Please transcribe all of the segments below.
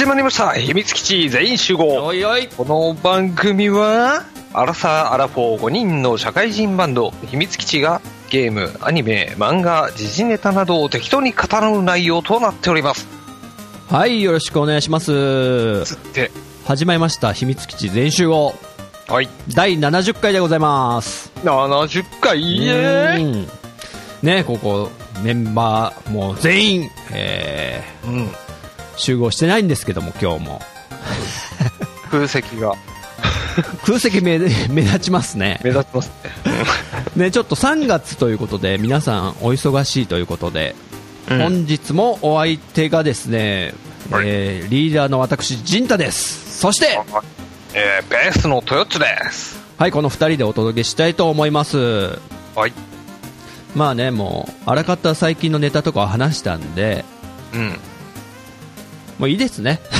始まりました。秘密基地全員集合。おいおい。この番組はアラサー・アラフォー5人の社会人バンド。秘密基地がゲームアニメ漫画時事ネタなどを適当に語る内容となっております。はいよろしくお願いします。つって。始まりました。秘密基地全集合。はい。第70回でございます。70回？イエーイ。うんねここメンバーもう全員、えうん。ー集合してないんですけども今日も。空席が。空席目目立ちますね。目立ちますね。ねちょっと3月ということで皆さんお忙しいということで、うん。本日もお相手がですね、はい。えーリーダーの私陣太です。そしてえー、ベースのトヨッツです。はいこの2人でお届けしたいと思います。はい。まあねもうあらかた最近のネタとかを話したんでうんもういいですね。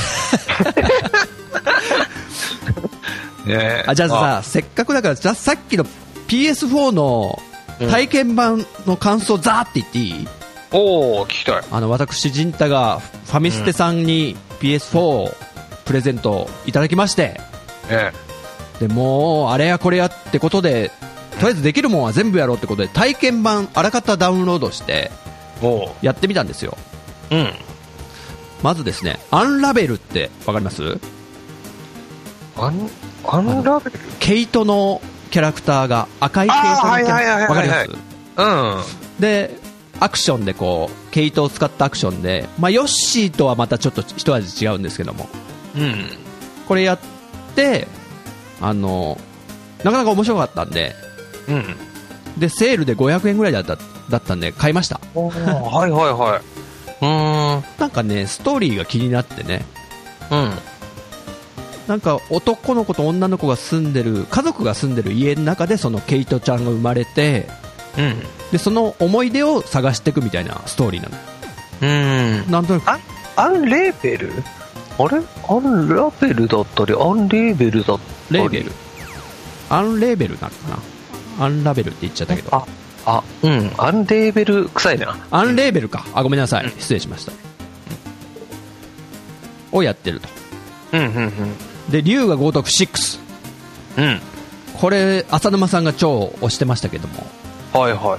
ね。あじゃあさせっかくだからじゃあさっきの PS4 の体験版の感想ザーって言っていい、おお聞きたい。あの私陣太がファミステさんに PS4 プレゼントいただきまして。ねでもうあれやこれやってことでとりあえずできるもんは全部やろうってことで体験版あらかたダウンロードしておやってみたんですよ。ううんまずですねアンラベルってわかります？アンアンラベル？ケイトのキャラクターが赤いケイトのわかります？うん。でアクションでこう毛糸を使ったアクションで、まあ、ヨッシーとはまたちょっと一味違うんですけども。うん。これやってあのなかなか面白かったんでうん。でセールで500円ぐらいだっただったんで買いました。はいはいはいなんかねストーリーが気になってね。うん。なんか男の子と女の子が住んでる家族が住んでる家の中でそのケイトちゃんが生まれてうん。でその思い出を探していくみたいなストーリーなの。うん。なんとなく。あアンレーベルあれ？アンラベルだったりアンレーベルだったり。レーベルアンレーベルなのかな？アンラベルって言っちゃったけど。ああうん。アンレーベル臭いな。アンレーベルか。あごめんなさい。失礼しました。をやってると。うんうんで龍が如く6うんうん。これ浅沼さんが超推してましたけども。はいはいはい。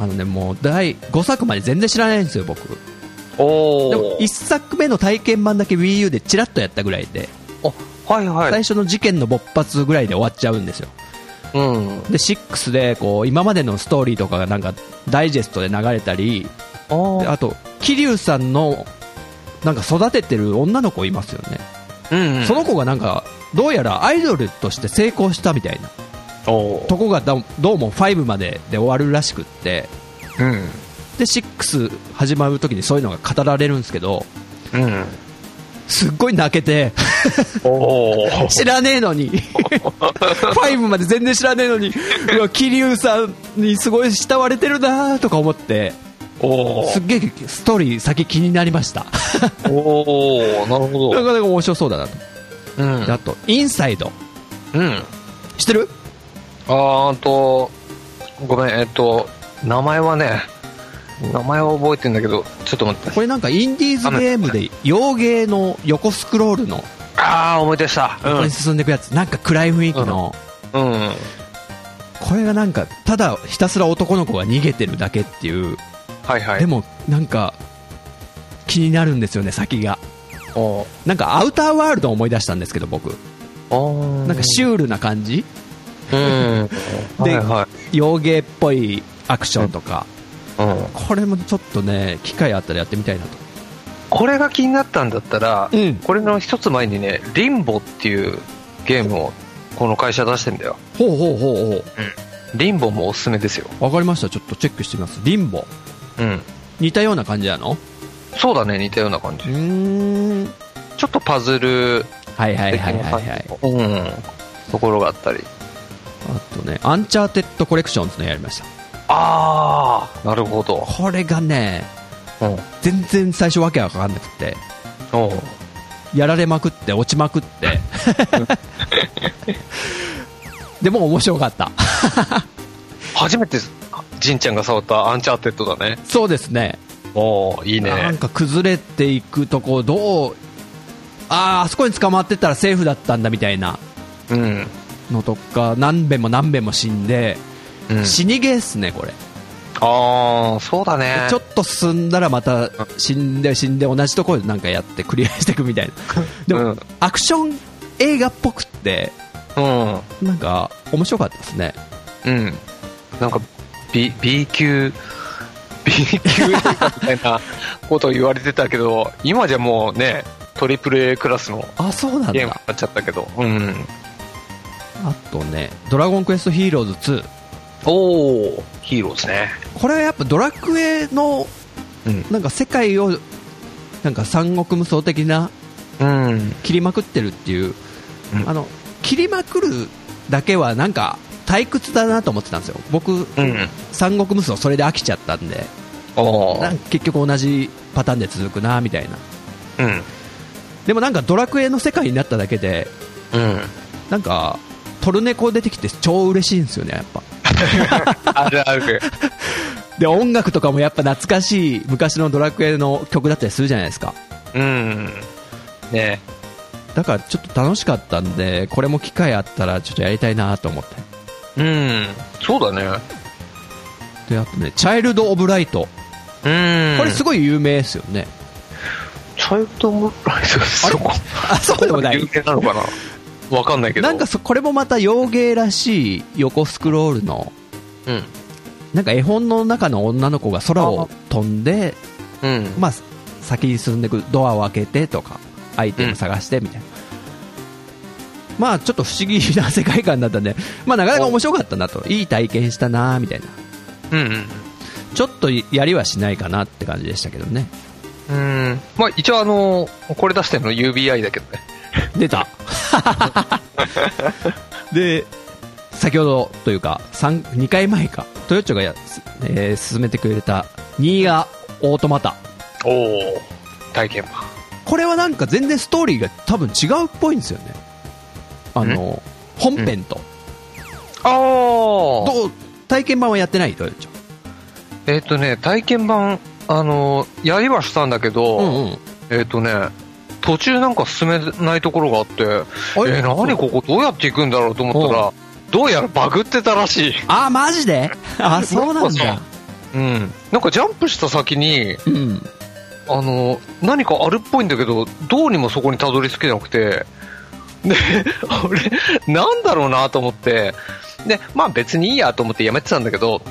あのねもう第5作まで全然知らないんですよ僕。でおも1作目の体験版だけ WiiU でチラッとやったぐらいで。おはいはい。最初の事件の勃発ぐらいで終わっちゃうんですようん。で6でこう今までのストーリーとかがなんかダイジェストで流れたりあと桐生さんのなんか育ててる女の子いますよね、うんうん。その子がなんかどうやらアイドルとして成功したみたいな。とこがどどうも5までで終わるらしくって。うん。で6始まる時にそういうのが語られるんですけどうんすっごい泣けて。知らねえのに。5まで全然知らねえのに。うわ桐生さんにすごい慕われてるなとか思って。おすっげえストーリー先気になりました。おおなるほど。なかなか面白そうだなと。うん。であとインサイド。うん。知ってる？あーあとごめんえっと名前はね名前は覚えてんだけどちょっと待って。これなんかインディーズゲームで洋芸の横スクロールのああ思い出した。横に進んでいくやつ、なんか暗い雰囲気の、うん。うん。これがなんかただひたすら男の子が逃げてるだけっていう、はいはい。でもなんか気になるんですよね先が。おなんかアウターワールドを思い出したんですけど僕。おなんかシュールな感じ。うん。ではいはい。洋芸っぽいアクションとか、うんこれもちょっとね機会あったらやってみたいなと。これが気になったんだったら、うん。これの一つ前にねリンボっていうゲームをこの会社出してんだよ。ほうほうほうほリンボもおすすめですよ。うわかりました。ちょっとチェックしてみます。リンボうん。似たような感じなの？そうだね似たような感じ。うーん。ちょっとパズルはいはい的はいはいはい。うん。ところがあったり。あとねアンチャーテッドコレクションズのやりましたああなるほど。これがねうん。全然最初わけわかんなくて。やられまくって落ちまくって。でも面白かった。初めてじんちゃんが触ったアンチャーテッドだね。そうですね。おおいいなねんか崩れていくとこどうあああそこに捕まってたらセーフだったんだみたいな。うん。のとか何遍も何遍も死んで、うん、死にゲーっすねこれああ、そうだね。ちょっと進んだらまた死んで死んで同じところでなんかやってクリアしていくみたいな でも、うんアクション映画っぽくってうん。なんか面白かったですねうん。なんか、B、B 級、B 級映画みたいなことを言われてたけど、今じゃもうね、トリプル A クラスのあそうなんだゲームになっちゃったけど。うん。あとね「ドラゴンクエストヒーローズ2おー、ヒーローですね。」これはやっぱドラクエのうん。なんか世界をなんか三国無双的なうん。切りまくってるっていう、うんあの切りまくるだけはなんか退屈だなと思ってたんですよ僕、うん。三国無双それで飽きちゃったんで。なんか結局同じパターンで続くなみたいなうん。でもなんかドラクエの世界になっただけでうん。なんかトルネコ出てきて超嬉しいんですよねやっぱ あるある。で音楽とかもやっぱ懐かしい昔のドラクエの曲だったりするじゃないですかうん。ねだからちょっと楽しかったんでこれも機会あったらちょっとやりたいなと思ってうん。そうだね。であとね「チャイルド・オブ・ライト」うん。これすごい有名ですよね、チャイルドムライトそこ？あそうでもない有名なのかな？わかんないけど。なんかそこれもまた洋芸らしい横スクロールのうん。なんか絵本の中の女の子が空を飛んでうん。まあ、先に進んでいくドアを開けてとかアイテム探してみたいな、まあちょっと不思議な世界観だったんで、まあ、なかなか面白かったなといい体験したなみたいなうんちょっとやりはしないかなって感じでしたけどねうん。うん。まあ一応あの、これ出してるの UBI だけどね。出た。で先ほどというか 2, 2回前か。トヨッチョがや、えー進めてくれたニーアオートマタ。おお体験版。これはなんか全然ストーリーが多分違うっぽいんですよね。あの本編と、ああどう体験版はやってない？トヨッチョ。えっ、とね、体験版、あの、やりはしたんだけど、うんうん。えっ、とね、途中なんか進めないところがあって、えあー、何ここどうやって行くんだろうと思ったら、どうやらバグってたらしい。あマジで？あ そうなんだ。うん。なんかジャンプした先に、うん。あの、何かあるっぽいんだけど、どうにもそこにたどり着けなくて、で、俺、なんだろうなと思って、で、まあ別にいいやと思ってやめてたんだけど、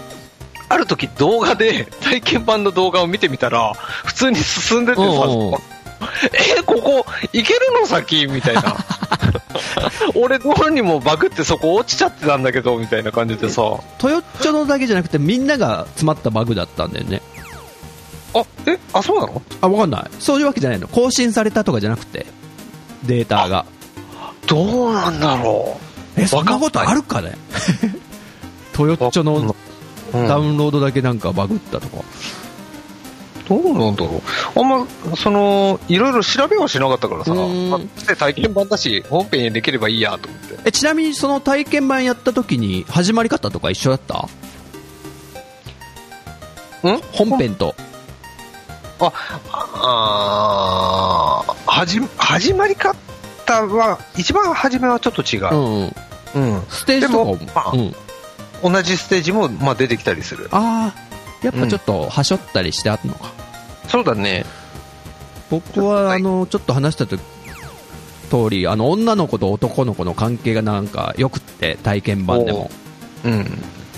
ある時動画で、体験版の動画を見てみたら、普通に進んでてさ、おうおう え、ここ、行けるの先？みたいな。俺どうにもバグってそこ落ちちゃってたんだけど、みたいな感じでさ、トヨッチョのだけじゃなくてみんなが詰まったバグだったんだよね。あ、え、あ、そうなの？あわかんない。そういうわけじゃないの。更新されたとかじゃなくてデータが。どうなんだろえそんなことあるかね？トヨッチョのう。うん。ダウンロードだけなんかバグったとか、どうなんだろう。あんま、その、いろいろ調べはしなかったからさ、まあで体験版だし、本編にできればいいやと思って。えちなみにその体験版やった時に始まり方とか一緒だった？ん？本編とあーはじ、始まり方は、一番初めはちょっと違うう。んうんうん。ステージとかもうん、同じステージも、まあ、出てきたりする。ああやっぱちょっとはしょったりしてあるのか、そうだね。僕はあのちょっと話したと通りあの女の子と男の子の関係がなんかよくって体験版でもうん。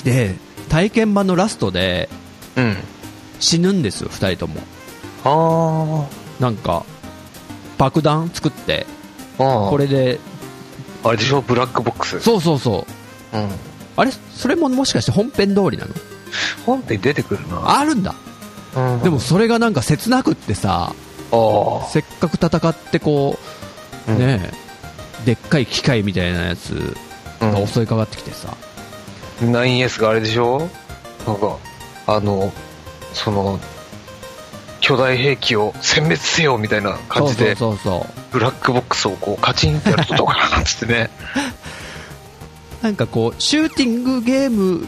で体験版のラストでうん。死ぬんですよ2人ともあなんか爆弾作ってあ。ああ。これであれでしょ？ブラックボックス。そうそうそううん。あれそれももしかして本編通りなの？本編出てくるな。あるんだうんでも、それがなんか切なくってさあせっかく戦ってこうあ。ねえでっかい機械みたいなやつうん。が襲いかかってきてさ、9S があれでしょ？なんか、あの、その、巨大兵器を殲滅せよみたいな感じで、そうそうそうブラックボックスをこうカチンってやるとどうかなっつってね。なんかこうシューティングゲーム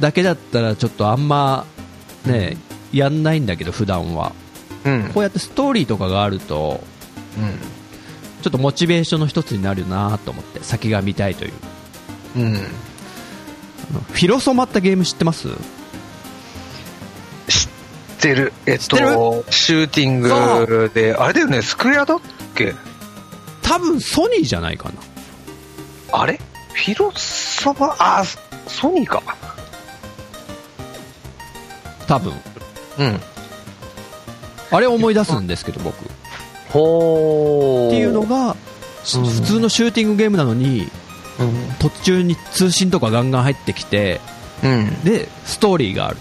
だけだったらちょっとあんまねやんないんだけど普段は。うん。こうやってストーリーとかがあるとちょっとモチベーションの一つになるなと思って先が見たいという。うん。フィロソマってゲーム知ってます？知ってる。えっと、シューティングで、あれだよね、スクエアだっけ？多分ソニーじゃないかな。あれ？フィロソマ、あ、ソニーか。多分うん。あれ思い出すんですけど僕っほー。ていうのが、しうん普通のシューティングゲームなのにうん。途中に通信とかガンガン入ってきてうん。でストーリーがある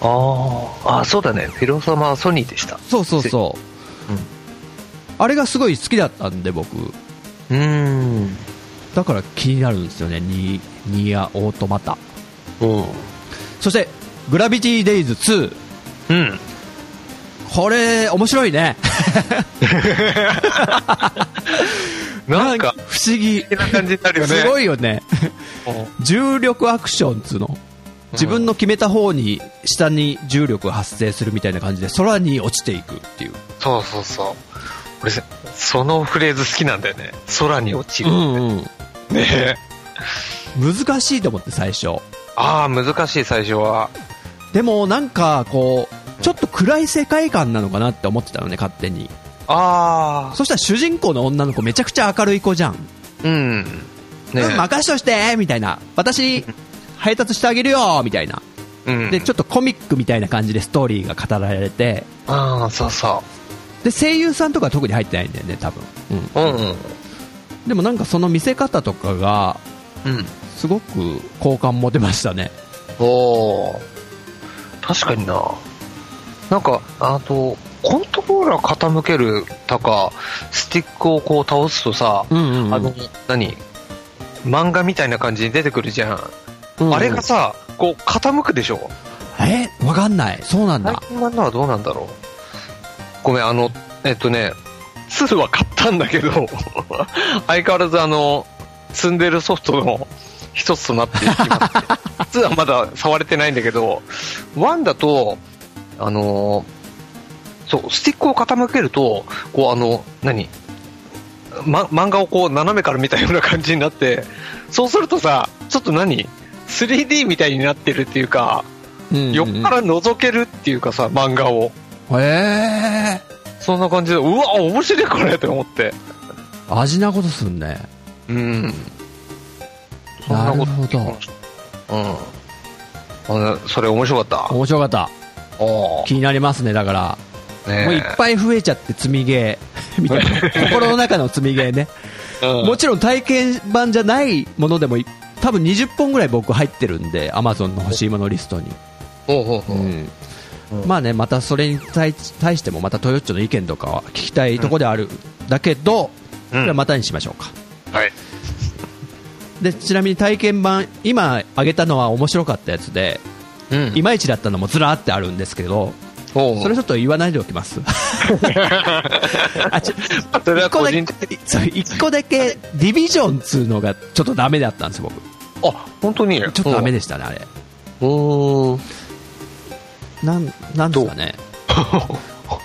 とあーあ、そうだね。フィロソマはソニーでした。そうそうそう、うんあれがすごい好きだったんで僕うーん。だから気になるんですよねニニアオートマタうん。そしてグラビティデイズ2うん。これ面白いね なんか、不思議な感じになるよね。すごいよねうん 重力アクションっつうの自分の決めた方に下に重力が発生するみたいな感じで空に落ちていくっていうそうそうそう。俺、そのフレーズ好きなんだよね。空に落ちる。んうんね難しいと思って最初ああ、難しい、最初は。でもなんかこうちょっと暗い世界観なのかなって思ってたのね勝手にああ、そしたら主人公の女の子めちゃくちゃ明るい子じゃん、うん。ねうん、任しとしてみたいな私配達してあげるよみたいなうん。でちょっとコミックみたいな感じでストーリーが語られてああ、そうそで声優さんとかは特に入ってないんだよね多分、うん、う。うんうん。でもなんかその見せ方とかがうん。すごく好感持てましたねおお確かにな。なんか、あと、コントローラー傾けるとか、スティックをこう倒すとさ、うんうんうん。あの、何漫画みたいな感じに出てくるじゃん。うんあれがさ、こう傾くでしょ？え？わかんない。そうなん最だ近版のはどうなんだろう？ごめん、あの、えっとね、2は買ったんだけど、相変わらずあの、積んでるソフトの一つとなっていきます、ね。2はまだ触れてないんだけど、1だと、あのーそう、スティックを傾けると、こうあの、何？ま、漫画をこう斜めから見たような感じになって、そうするとさ、ちょっと何 ?3D みたいになってるっていうか、横から覗けるっていうかさ、漫画を。へえそんな感じで、うわ、面白いこれって思って。味なことすんねうん。そんなこと。なるほどうん。あそれ面白かった。面白かったお気になりますねだから。ねえ。もういっぱい増えちゃって積みゲー みたいな。心の中の積みゲーね。うん。もちろん体験版じゃないものでもい多分20本ぐらい僕入ってるんで Amazon の欲しいものリストに、ほうん。まあねまたそれに対対してもまたトヨッチョの意見とかは聞きたいところである、だけど、うん。これはまたにしましょうか。はい。でちなみに体験版今あげたのは面白かったやつでうんいまいちだったのもずらーってあるんですけどそれちょっと言わないでおきます。あちょそれは一個だけ個だけディビジョンっつうのがちょっとダメだったんです僕。あ、本当に？ちょっとダメでしたねあれ。おーなんなんですかね。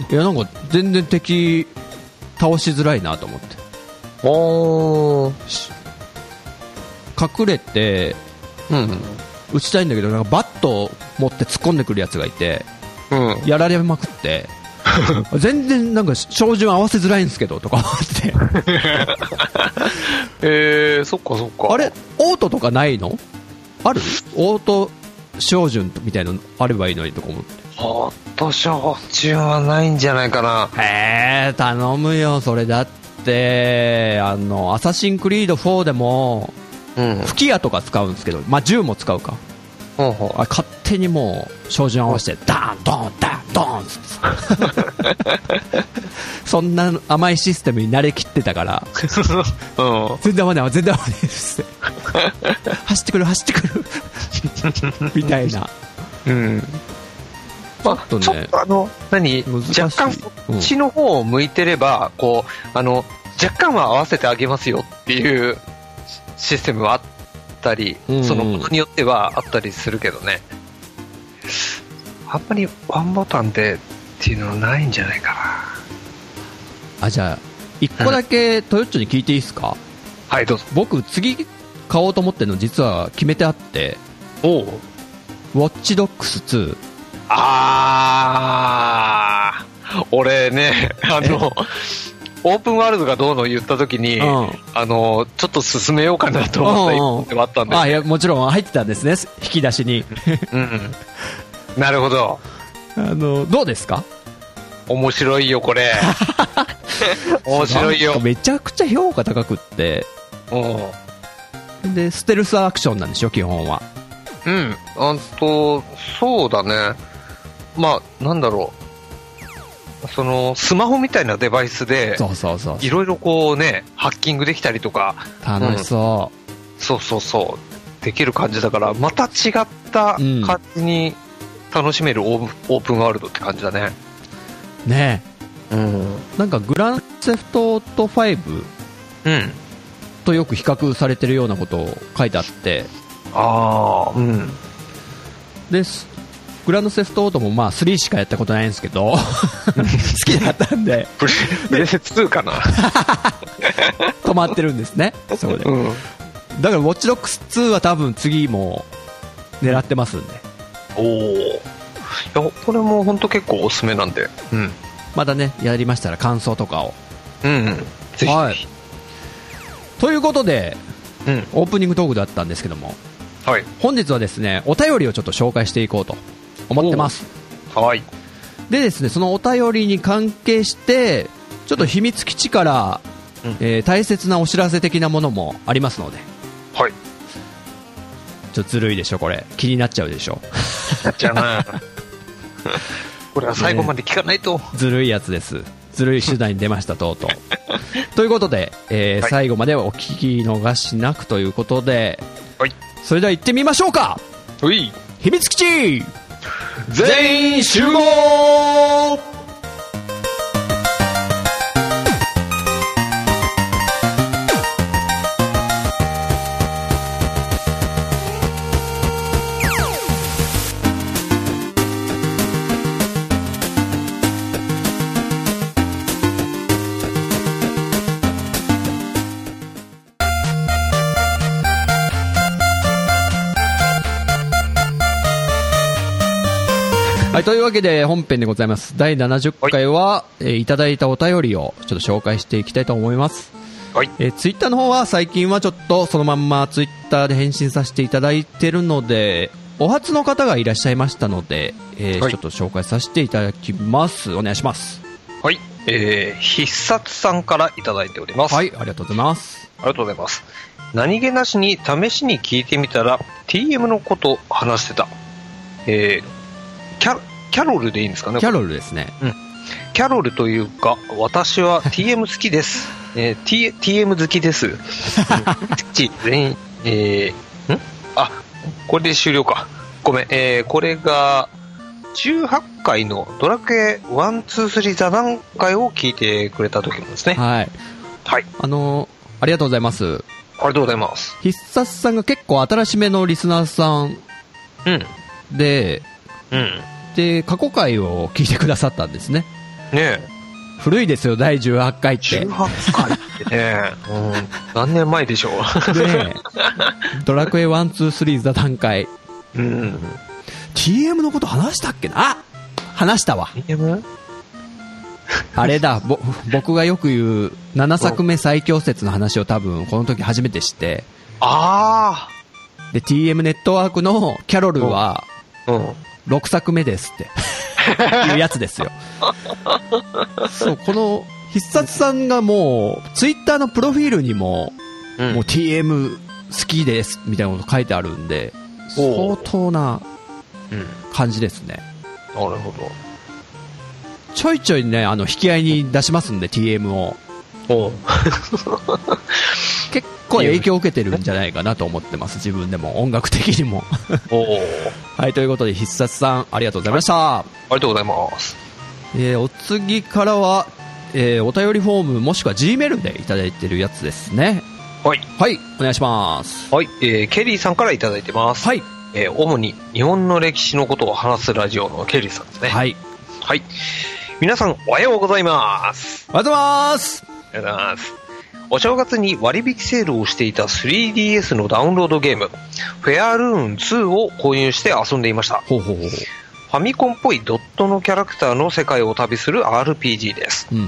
いやなんか全然敵倒しづらいなと思って。おー。隠れてうん。撃ちたいんだけどなんかバットを持って突っ込んでくるやつがいてうん。やられまくって 全然なんか照準合わせづらいんですけどとか思って えー、そっかそっか。あれオートとかないの？ある？オート照準みたいなのあればいいのにとか思ってホットショーチューンはないんじゃないかな。へえ頼むよそれだってあのアサシンクリード4でもうん。吹き矢とか使うんですけど、まあ、銃も使うか。ほうほあ勝手にもう照準合わせてダーンドーンダーンドーンっつって。そんな甘いシステムに慣れきってたから。う。うん。全然合わない全然合わないですって。走ってくる走ってくる。みたいな。うん。まあ、ちょっとあの、何？難しい。若干そっちの方を向いてれば、こう、あの、若干は合わせてあげますよっていうシステムはあったり、うんうんそのものによってはあったりするけどね。あんまりワンボタンでっていうのはないんじゃないかあじゃあ一個だけトヨッチョに聞いていいですか？はい、どうぞ。僕、次買おうと思ってるの実は決めてあって、おう。ウォッチドックス2。あー、俺ね、あの、オープンワールドがどうの言った時に、うんあの、ちょっと進めようかなと思った一本ではあったんであ、いや、もちろん入ってたんですね、引き出しに。うん。なるほど。あの、どうですか？面白いよ、これ。面白いよ。めちゃくちゃ評価高くって、うん。で、ステルスアクションなんでしょ、基本は。うん。あんと、そうだね。まあ、なんだろう。その、スマホみたいなデバイスで、そうそうそういろいろこうね、ハッキングできたりとか、楽しそそうそうそう、できる感じだから、また違ったうん感じに楽しめるオープオープンワールドって感じだね。う。ねうん。なんかグランセフトオート5うん。とよく比較されてるようなことを書いてあって、ああ、うん。です。グランドセフトオートもまあ3しかやったことないんですけど、好きだったんで、プレ、プレセ2かな。止まってるんですね、そこで。うん。だから、ウォッチドックス2は多分次も狙ってますんで、おお。いや、これも本当結構おすすめなんで。うん。またね、やりましたら感想とかを。うん、うん。ぜひ。はいということで、うん。オープニングトークだったんですけども、はい。本日はですね、お便りをちょっと紹介していこうと思ってます。はい。でですね、そのお便りに関係して、ちょっと秘密基地から、うんえー大切なお知らせ的なものもありますので、はい。ちょっとずるいでしょ、これ。気になっちゃうでしょ。じゃあな。これは最後まで聞かないと。ずるいやつです。ずるい手段に出ました、とうとう。ということで、えーはい最後までお聞き逃しなくということで、はい。それでは行ってみましょうかうい。秘密基地全員集合というわけで本編でございます。第70回は、えーいただいたお便りをちょっと紹介していきたいと思います。はい。えーツイッターの方は最近はちょっとそのまんまツイッターで返信させていただいてるので、お初の方がいらっしゃいましたので、えーはいちょっと紹介させていただきます。お願いします。はい。えー、必殺さんからいただいております。はい、ありがとうございます。ありがとうございます。何気なしに試しに聞いてみたら、TM のこと話してた。えー、キャキャロルでいいんですかねキャロルですね。キャロルというか、私は TM 好きです。えー T、TM 好きです。全員、えー、ん？あ、これで終了か。ごめん、えー、これが、18回のドラクエ1、2、3座談会を聞いてくれた時なんですね。はい。はい。あのーありがとうございます。ありがとうございます。必殺さんが結構新しめのリスナーさんうん。で、うん。で、過去回を聞いてくださったんですね。ね古いですよ、第18回っえ、て。18回ってね、うん、何年前でしょう。で、ドラクエ1、2、3座談会。うん。TM のこと話したっけな？あ話したわ。TM? あれだ、ぼ、僕がよく言う7作目最強説の話を多分この時初めて知って、あで、TM ネットワークのキャロルはあ。うん。6作目ですって、いうやつですよ。そう、この必殺さんがもう、ツイッターのプロフィールにも、うんもう TM 好きです、みたいなこと書いてあるんで、相当なうん。感じですね。なるほちょいちょいね、あの、引き合いに出しますんで、TM を。結構影響を受けてるんじゃないかなと思ってます、自分でも、音楽的にも。はい、ということで、必殺さん、ありがとうございました。ありがとうございます。えーお次からは、えーお便りフォーム、もしくは G メールでいただいてるやつですね。はい。はい、お願いします。はい。えー、ケリーさんからいただいてます。はい、えー、主に日本の歴史のことを話すラジオのケリーさんですね。はい、はい。皆さん、おはようございます。おはようございます。りがとうございます。お正月に割引セールをしていた 3DS のダウンロードゲーム、フェアルーン2を購入して遊んでいました。ほうほうほう。ファミコンっぽいドットのキャラクターの世界を旅する RPG です。うんうん。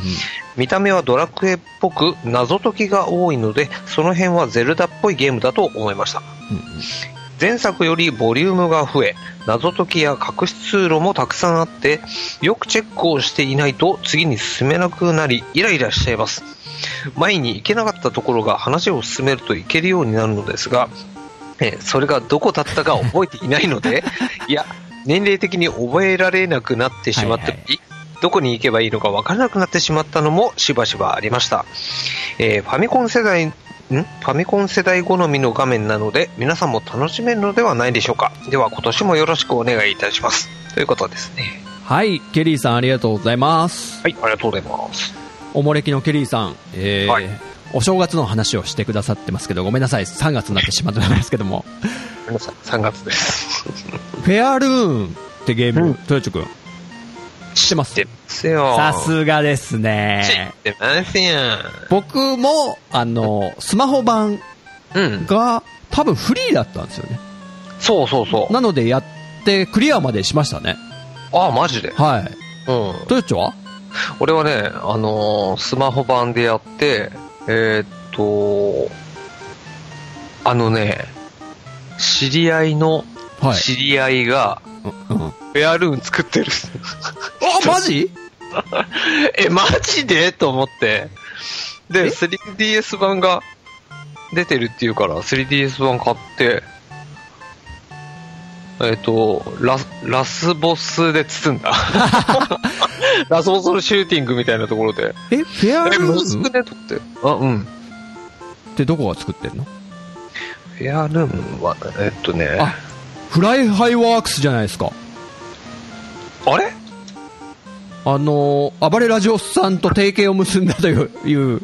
見た目はドラクエっぽく謎解きが多いので、その辺はゼルダっぽいゲームだと思いました。うんうん前作よりボリュームが増え、謎解きや隠し通路もたくさんあって、よくチェックをしていないと次に進めなくなり、イライラしちゃいます。前に行けなかったところが話を進めるといけるようになるのですが、えーそれがどこだったか覚えていないので、いや、年齢的に覚えられなくなってしまっており、どこに行けばいいのか分からなくなってしまったのもしばしばありました。えーファミコン世代、んファミコン世代好みの画面なので、皆さんも楽しめるのではないでしょうか。では今年もよろしくお願いいたします。ということですね。はい、ケリーさんありがとうございます。はい、ありがとうございます。おもれきのケリーさん、えーはいお正月の話をしてくださってますけど、ごめんなさい、3月になってしまってますけども、皆さん、3月です。フェアルーンってゲーム、うんトヨチョ君、知ってます。さすがです知っね。てますよ。僕も、あの、スマホ版うん。が多分フリーだったんですよね。そうそうそう。なのでやってクリアまでしましたね。ああ、マジで？はい。うん。トヨチョは？俺はね、あのースマホ版でやって、えーっと、あのね、知り合いのはい。知り合いが、うんうんフェアルーン作ってる。あ、マジ？え、マジで？と思って。で、え？3DS 版が出てるっていうから、3DS 版買って、えっ、と、ラス、ラスボスで包んだ。ラスボスのシューティングみたいなところで。え、フェアえ、ルーンくねとって。あ、うん。ってどこが作ってんの？フェアルーンは、えっとね、あフライハイワークスじゃないですか。あれ？あのー、暴れラジオスさんと提携を結んだという、いう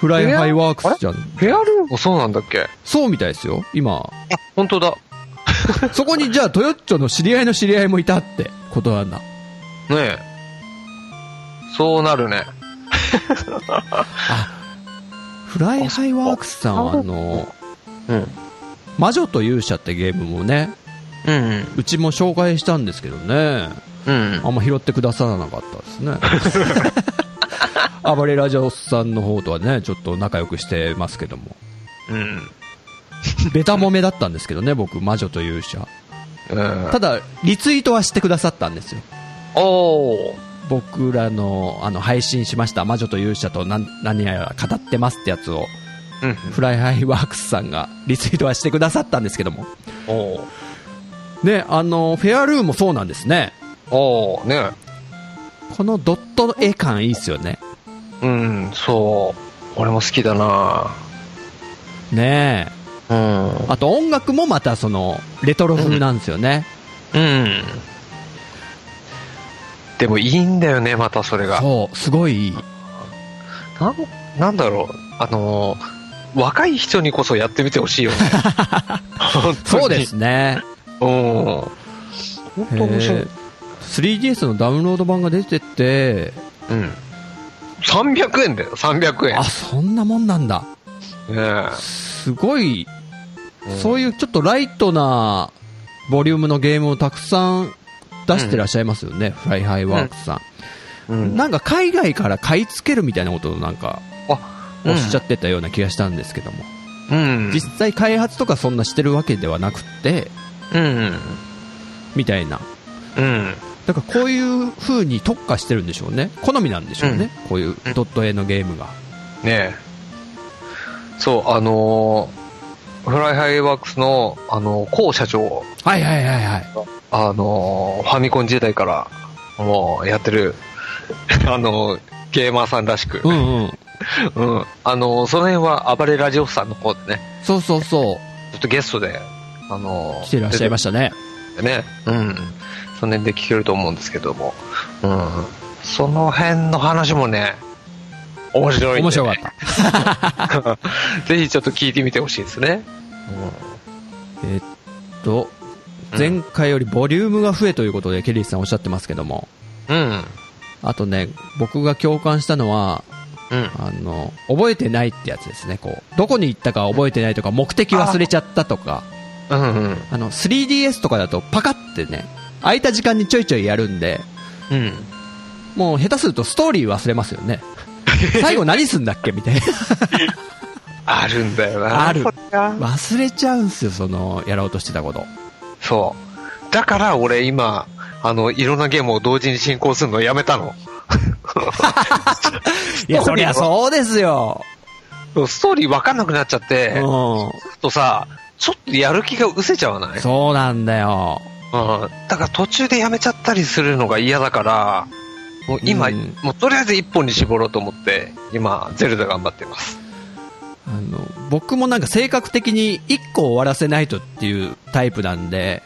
フライハイワークスじゃん。フェアルーン？もそうなんだっけ？そうみたいですよ、今。本当だ。そこにじゃあ、トヨッチョの知り合いの知り合いもいたってことなんだ。ねえ。そうなるね。フライハイワークスさんは、あのー、うん。魔女と勇者ってゲームもね、うんうちも紹介したんですけどね、うん。うん。あんま拾ってくださらなかったですね。暴れラジオスさんの方とはね、ちょっと仲良くしてますけども。うん。べた褒めだったんですけどね、僕、魔女と勇者。うん。ただ、リツイートはしてくださったんですよ。おー。僕らの、あの、配信しました、魔女と勇者と何何やら語ってますってやつを、うん。フライハイワークスさんがリツイートはしてくださったんですけども。おー。ね、あの、フェアルーンもそうなんですね。おー、ねこのドットの絵感いいっすよね。うん、そう。俺も好きだなねえ。うん。あと音楽もまたその、レトロ風なんですよね。うん。でもいいんだよね、またそれが。そう、すごいいい。なん、なんだろう。あのー若い人にこそやってみてほしいよね。そうで。すね。うん。本当面白い 3DS のダウンロード版が出てて、うん。300円だよ、300円。あ、そんなもんなんだ。ねすごい、えそういうちょっとライトなボリュームのゲームをたくさん出してらっしゃいますよね、フライハイワークスさん。うん。なんか海外から買い付けるみたいなことをなんかあ、おっしゃってたような気がしたんですけども、うん。実際開発とかそんなしてるわけではなくって、うん。みたいな。うん。だからこういう風に特化してるんでしょうね。好みなんでしょうね。こういうドット絵のゲームが。ねえ。そう、あのーフライハイワークスの、あのー、コウ社長、はいはいはいはい。あのーファミコン時代から、もう、やってる、あのーゲーマーさんらしく、うんうん。うん。あのーその辺は、暴れラジオスさんの方でね、そうそうそう。ちょっとゲストで、あのー来てらっしゃいましたね。ね。うん。その辺で聞けると思うんですけども、うん。その辺の話もね、面白いんで、面白かった。ぜひちょっと聞いてみてほしいですね。えっと、前回よりボリュームが増えということでケリーさんおっしゃってますけども、うん。あとね、僕が共感したのは、うん。あの、覚えてないってやつですね。こう、どこに行ったか覚えてないとか、目的忘れちゃったとか、うんうん。あの、3DS とかだとパカってね、空いた時間にちょいちょいやるんで、うん。もう下手するとストーリー忘れますよね。最後何すんだっけ？みたいな。あるんだよな。ある忘れちゃうんすよ、その、やろうとしてたこと。そう。だから俺今、あの、いろんなゲームを同時に進行するのやめたの。いや、そりゃそうですよ。ストーリー分かんなくなっちゃって、うとさ、ちょっとやる気が失せちゃわない？ん。そうなんだよ。うん。だから途中でやめちゃったりするのが嫌だから、もう今、うんもうとりあえず一本に絞ろうと思って、今、ゼルダ頑張ってます。あの、僕もなんか性格的に1個終わらせないとっていうタイプなんで。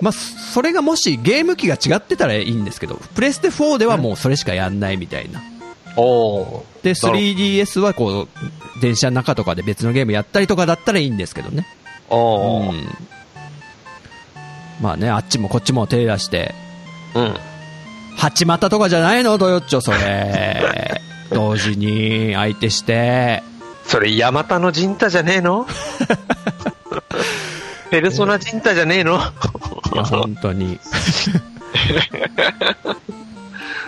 まあ、それがもしゲーム機が違ってたらいいんですけど、プレステ4ではもうそれしかやんないみたいな。おお。で、なるほど 3DS はこう、電車の中とかで別のゲームやったりとかだったらいいんですけどね。うん。まあね、あっちもこっちも手出して、うん。八股とかじゃないの？ドヨッチョ、それ。同時に相手して、それ、ヤマタのジンタじゃねえの？ペルソナジンタじゃねえの？いや、本当に。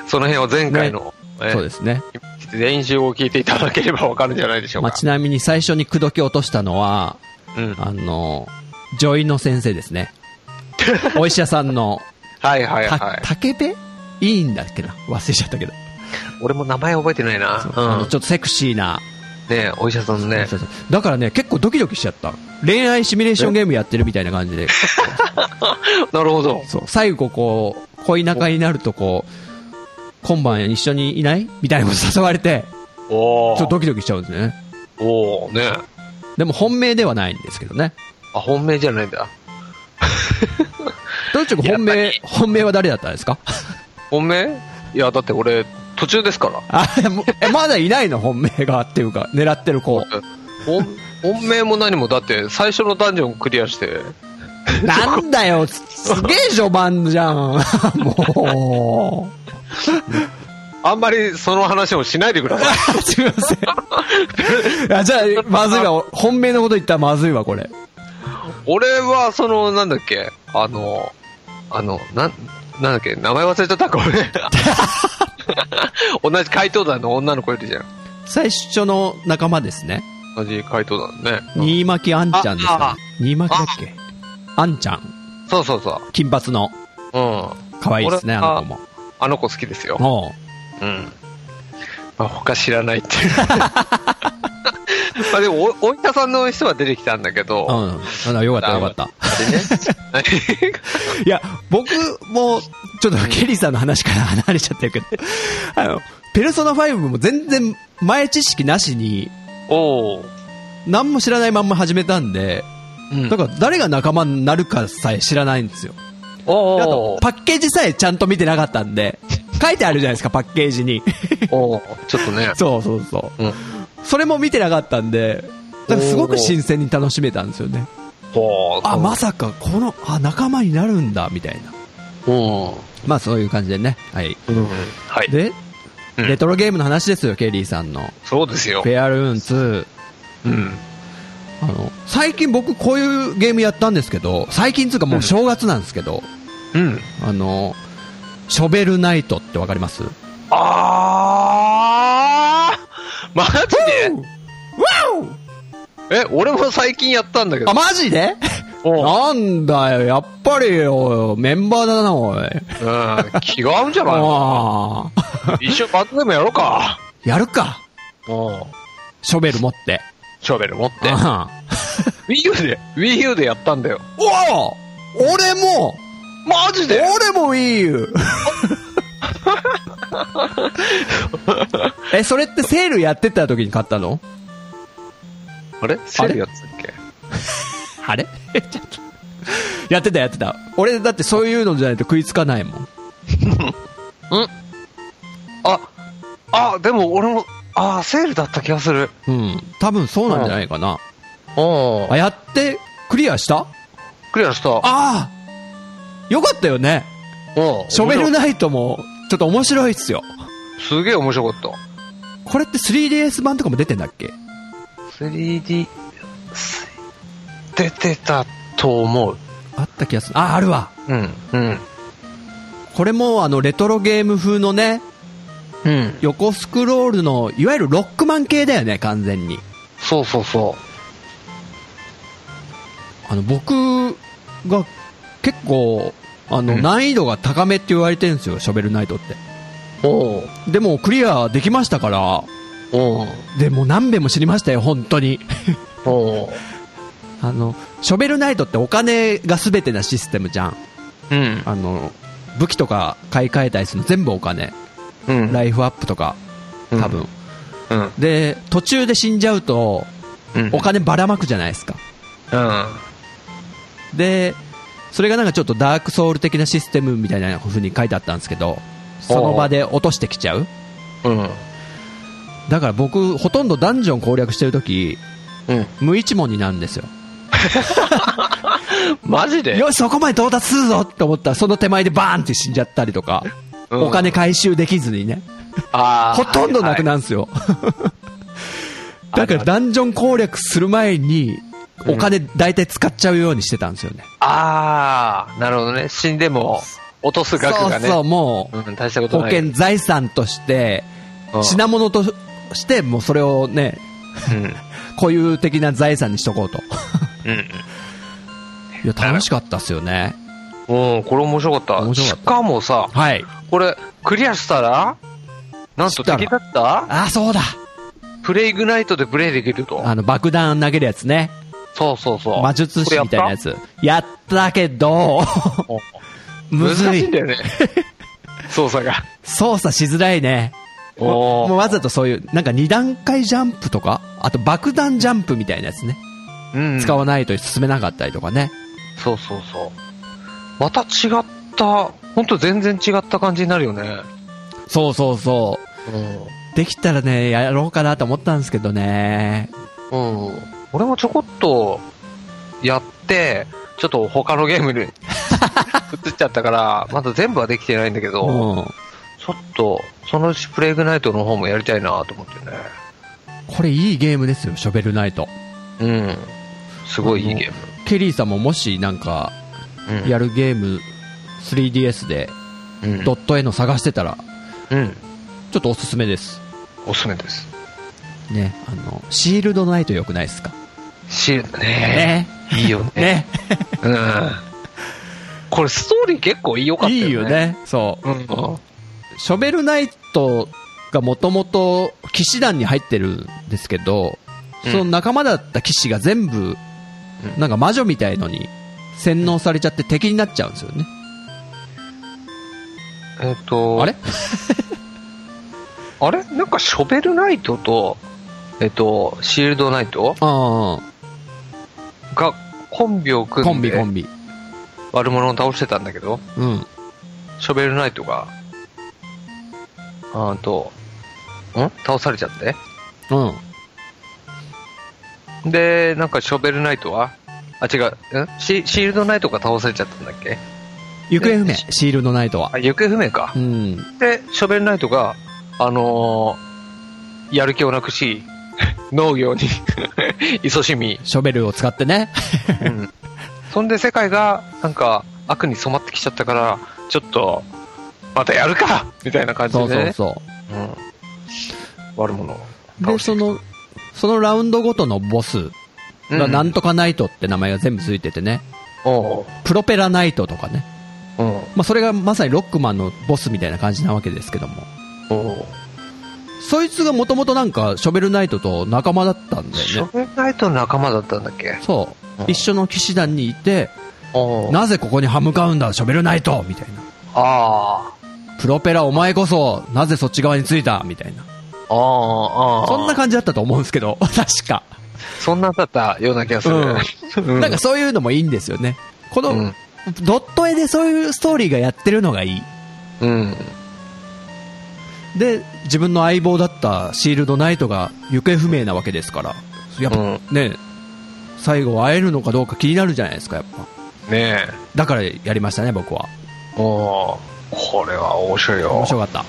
その辺は前回の、えそうですね。練習を聞いていただければわかるんじゃないでしょうまあ、か。ちなみに最初に口説き落としたのは、うん。あの、女医の先生ですね。お医者さんの、はいはいたはい。竹部？いいんだっけな？忘れちゃったけど。俺も名前覚えてないな。そうん。ちょっとセクシーな。ねお医者さんね。だからね、結構ドキドキしちゃった。恋愛シミュレーションゲームやってるみたいな感じで。なるほど。そう、最後こう、恋仲になるとこう、今晩一緒にいない？みたいなこと誘われて、おちょっとドキドキしちゃうんですね。おおねでも本命ではないんですけどね。あ、本命じゃないんだ。どっちか本命、本命は誰だったんですか？本命？いや、だって俺、途中ですから。あ、え、まだいないの？本命がっていうか、狙ってる子。本、本命も何も、だって、最初のダンジョンクリアして、なんだよ、すすげえ序盤じゃん。もあんまりその話をしないでください。う。すいません。あじゃあ、まずいわ。本命のこと言ったらまずいわ、これ。俺は、その、なんだっけ、あの、あの、なん、なんだっけ、名前忘れちゃったか、俺。同じ怪盗団の女の子いるじゃん。最初の仲間ですね。同じ怪盗団ね。新巻あんちゃんですあか新巻だっけ？あんちゃん。そうそうそ金髪の。う。うん。可愛いですね、あ俺の子も。あの子好きですよ。おううん。まあ、他知らないっていう。まあでもお、お医者さんの人は出てきたんだけど、うん。あよかったよかった。いや、僕も、ちょっとケリーさんの話から離れちゃってるけど、あの、ペルソナ5も全然前知識なしに、おお。何も知らないまんま始めたんで、うんだから誰が仲間になるかさえ知らないんですよ。おであとお、。パッケージさえちゃんと見てなかったんで、書いてあるじゃないですか、パッケージに。おーちょっとね。そうそうそう。うん。それも見てなかったんで、だからすごく新鮮に楽しめたんですよね。あ、まさか、この、あ、仲間になるんだ、みたいな。うん。まあそういう感じでね。はい。うん。はい。で、うんレトロゲームの話ですよ、ケリーさんの。そうですよフ。ェアルーン2。うん。あの、最近僕こういうゲームやったんですけど、最近つうかもう正月なんですけど、うん。あの、ショベルナイトってわかります？あーマジで？え、俺も最近やったんだけど。あ、マジで？なんだよ、やっぱりよ、メンバーだな、おい。うん。気が合うんじゃない？の。一緒にバトルゲームやろうか。やるか。うん。ショベル持って。ショベル持って。Wii U で、Wii U でやったんだよ。おお俺もマジで？俺も Wii U! え、それってセールやってた時に買ったの？あれ？セールやってたっけ？あれ？ちょっと。やってたやってた。俺だってそういうのじゃないと食いつかないも ん。あ、あ、でも俺も、あ、セールだった気がする。うん。多分そうなんじゃないかな。うんあ、やって、クリアした？あクリアした。あよかったよね。うんショベル面ナイトも、ちょっと面白いっすよ。すげえ面白かった。これって 3DS 版とかも出てんだっけ？3D、出てたと思う。あった気がする。あ、あるわ。うん、うん。これもあの、レトロゲーム風のね、うん。横スクロールの、いわゆるロックマン系だよね、完全に。そうそうそあの、僕が結構、あの、うん難易度が高めって言われてるんですよ、ショベルナイトって。でも、クリアできましたから、でもう何遍も知りましたよ、本当に。あの、ショベルナイトってお金が全てなシステムじゃん。うん。あの、武器とか買い替えたりするの全部お金。うん。ライフアップとか、多分。うん。で、途中で死んじゃうと、うん。お金ばらまくじゃないですか。うん。で、それがなんかちょっとダークソウル的なシステムみたいな風に書いてあったんですけど、その場で落としてきちゃううん。だから僕、ほとんどダンジョン攻略してるとき、うん。無一文になるんですよ。マジで？よし、そこまで到達するぞって思ったら、その手前でバーンって死んじゃったりとか、うんお金回収できずにね、ほとんどなくなるんですよ。だからダンジョン攻略する前に、お金大体使っちゃうようにしてたんですよね。ああ、なるほどね。死んでも落とす額がね。そうそう、もう、うん、大したこと保。険財産として、うん品物として、もうそれをね、うん。固有的な財産にしとこうと。うん。いや、楽しかったっすよね。うん、これ面白かった。面白かったしかもさ、はい。これ、クリアしたら、なんと敵だった？あ、そうだ。プレイグナイトでプレイできると。あの、爆弾投げるやつね。そうそうそう。魔術師みたいなやつ。つ。やった？けど、むずい。難しいんだよね。操作が。操作しづらいね。もおうわざとそういう、なんか二段階ジャンプとか、あと爆弾ジャンプみたいなやつね。うん。使わないと進めなかったりとかね。そうそうそう。また違った、ほんと全然違った感じになるよね。そうそうそうん。う。できたらね、やろうかなと思ったんですけどね。うん。俺もちょこっとやって、ちょっと他のゲームに 移っちゃったから、まだ全部はできてないんだけど、うん。ちょっと、そのうちプレイグナイトの方もやりたいなと思ってね。これいいゲームですよ、ショベルナイト。うん。すごいいいゲーケリーさんももしなんか、ム。うん。やるゲーム 3DS でうん。ドット絵の探してたら、うん。ちょっとおすすめです。おすすめです。ね、あの、シールドナイト良くないですか？し、ねね。いいよね。ね。うん。これストーリー結構良かったよね。いいよ。ね。そう。うん。ショベルナイトがもともと騎士団に入ってるんですけど、うんその仲間だった騎士が全部、うんなんか魔女みたいのに洗脳されちゃって敵になっちゃうんですよね。えっ、と、あれ？あれ？なんかショベルナイトと、えっ、と、シールドナイト？あがコンビをあ、組んでコンビコンビ。悪者を倒してたんだけど、うん。ショベルナイトが、あーと、ん？倒されちゃって？うん。で、なんかショベルナイトは、あ、違う、ん？シシールドナイトが倒されちゃったんだっけ？行方不明え、シールドナイトは。あ、行方不明かう。ん。で、ショベルナイトが、あのーやる気をなくし、農業に 勤しみ、ショベルを使ってね。うん。そんで世界が、なんか、悪に染まってきちゃったから、ちょっと、またやるかみたいな感じでね。そうそうそうん。悪者。で、その、そのラウンドごとのボスがなんとかナイトって名前が全部ついててね。おうプロペラナイトとかね。うん。まあ、それがまさにロックマンのボスみたいな感じなわけですけども。そいつがもともとなんか、ショベルナイトと仲間だったんだよね。ショベルナイトの仲間だったんだっけ？そう。うん一緒の騎士団にいて、なぜここに歯向かうんだ、ショベルナイトみたいな。あプロペラお前こそ、なぜそっち側についた？みたいな。あ。ああ、ああ。そんな感じだったと思うんですけど、確か。そんなだったような気がする。うんなんかそういうのもいいんですよね。この、うんドット絵でそういうストーリーがやってるのがいい。うん。で、自分の相棒だったシールドナイトが行方不明なわけですから、やっぱ、うんね、最後会えるのかどうか気になるじゃないですか、やっぱ。ねえ。だからやりましたね、僕は。おーこれは面白いよ。面白かった。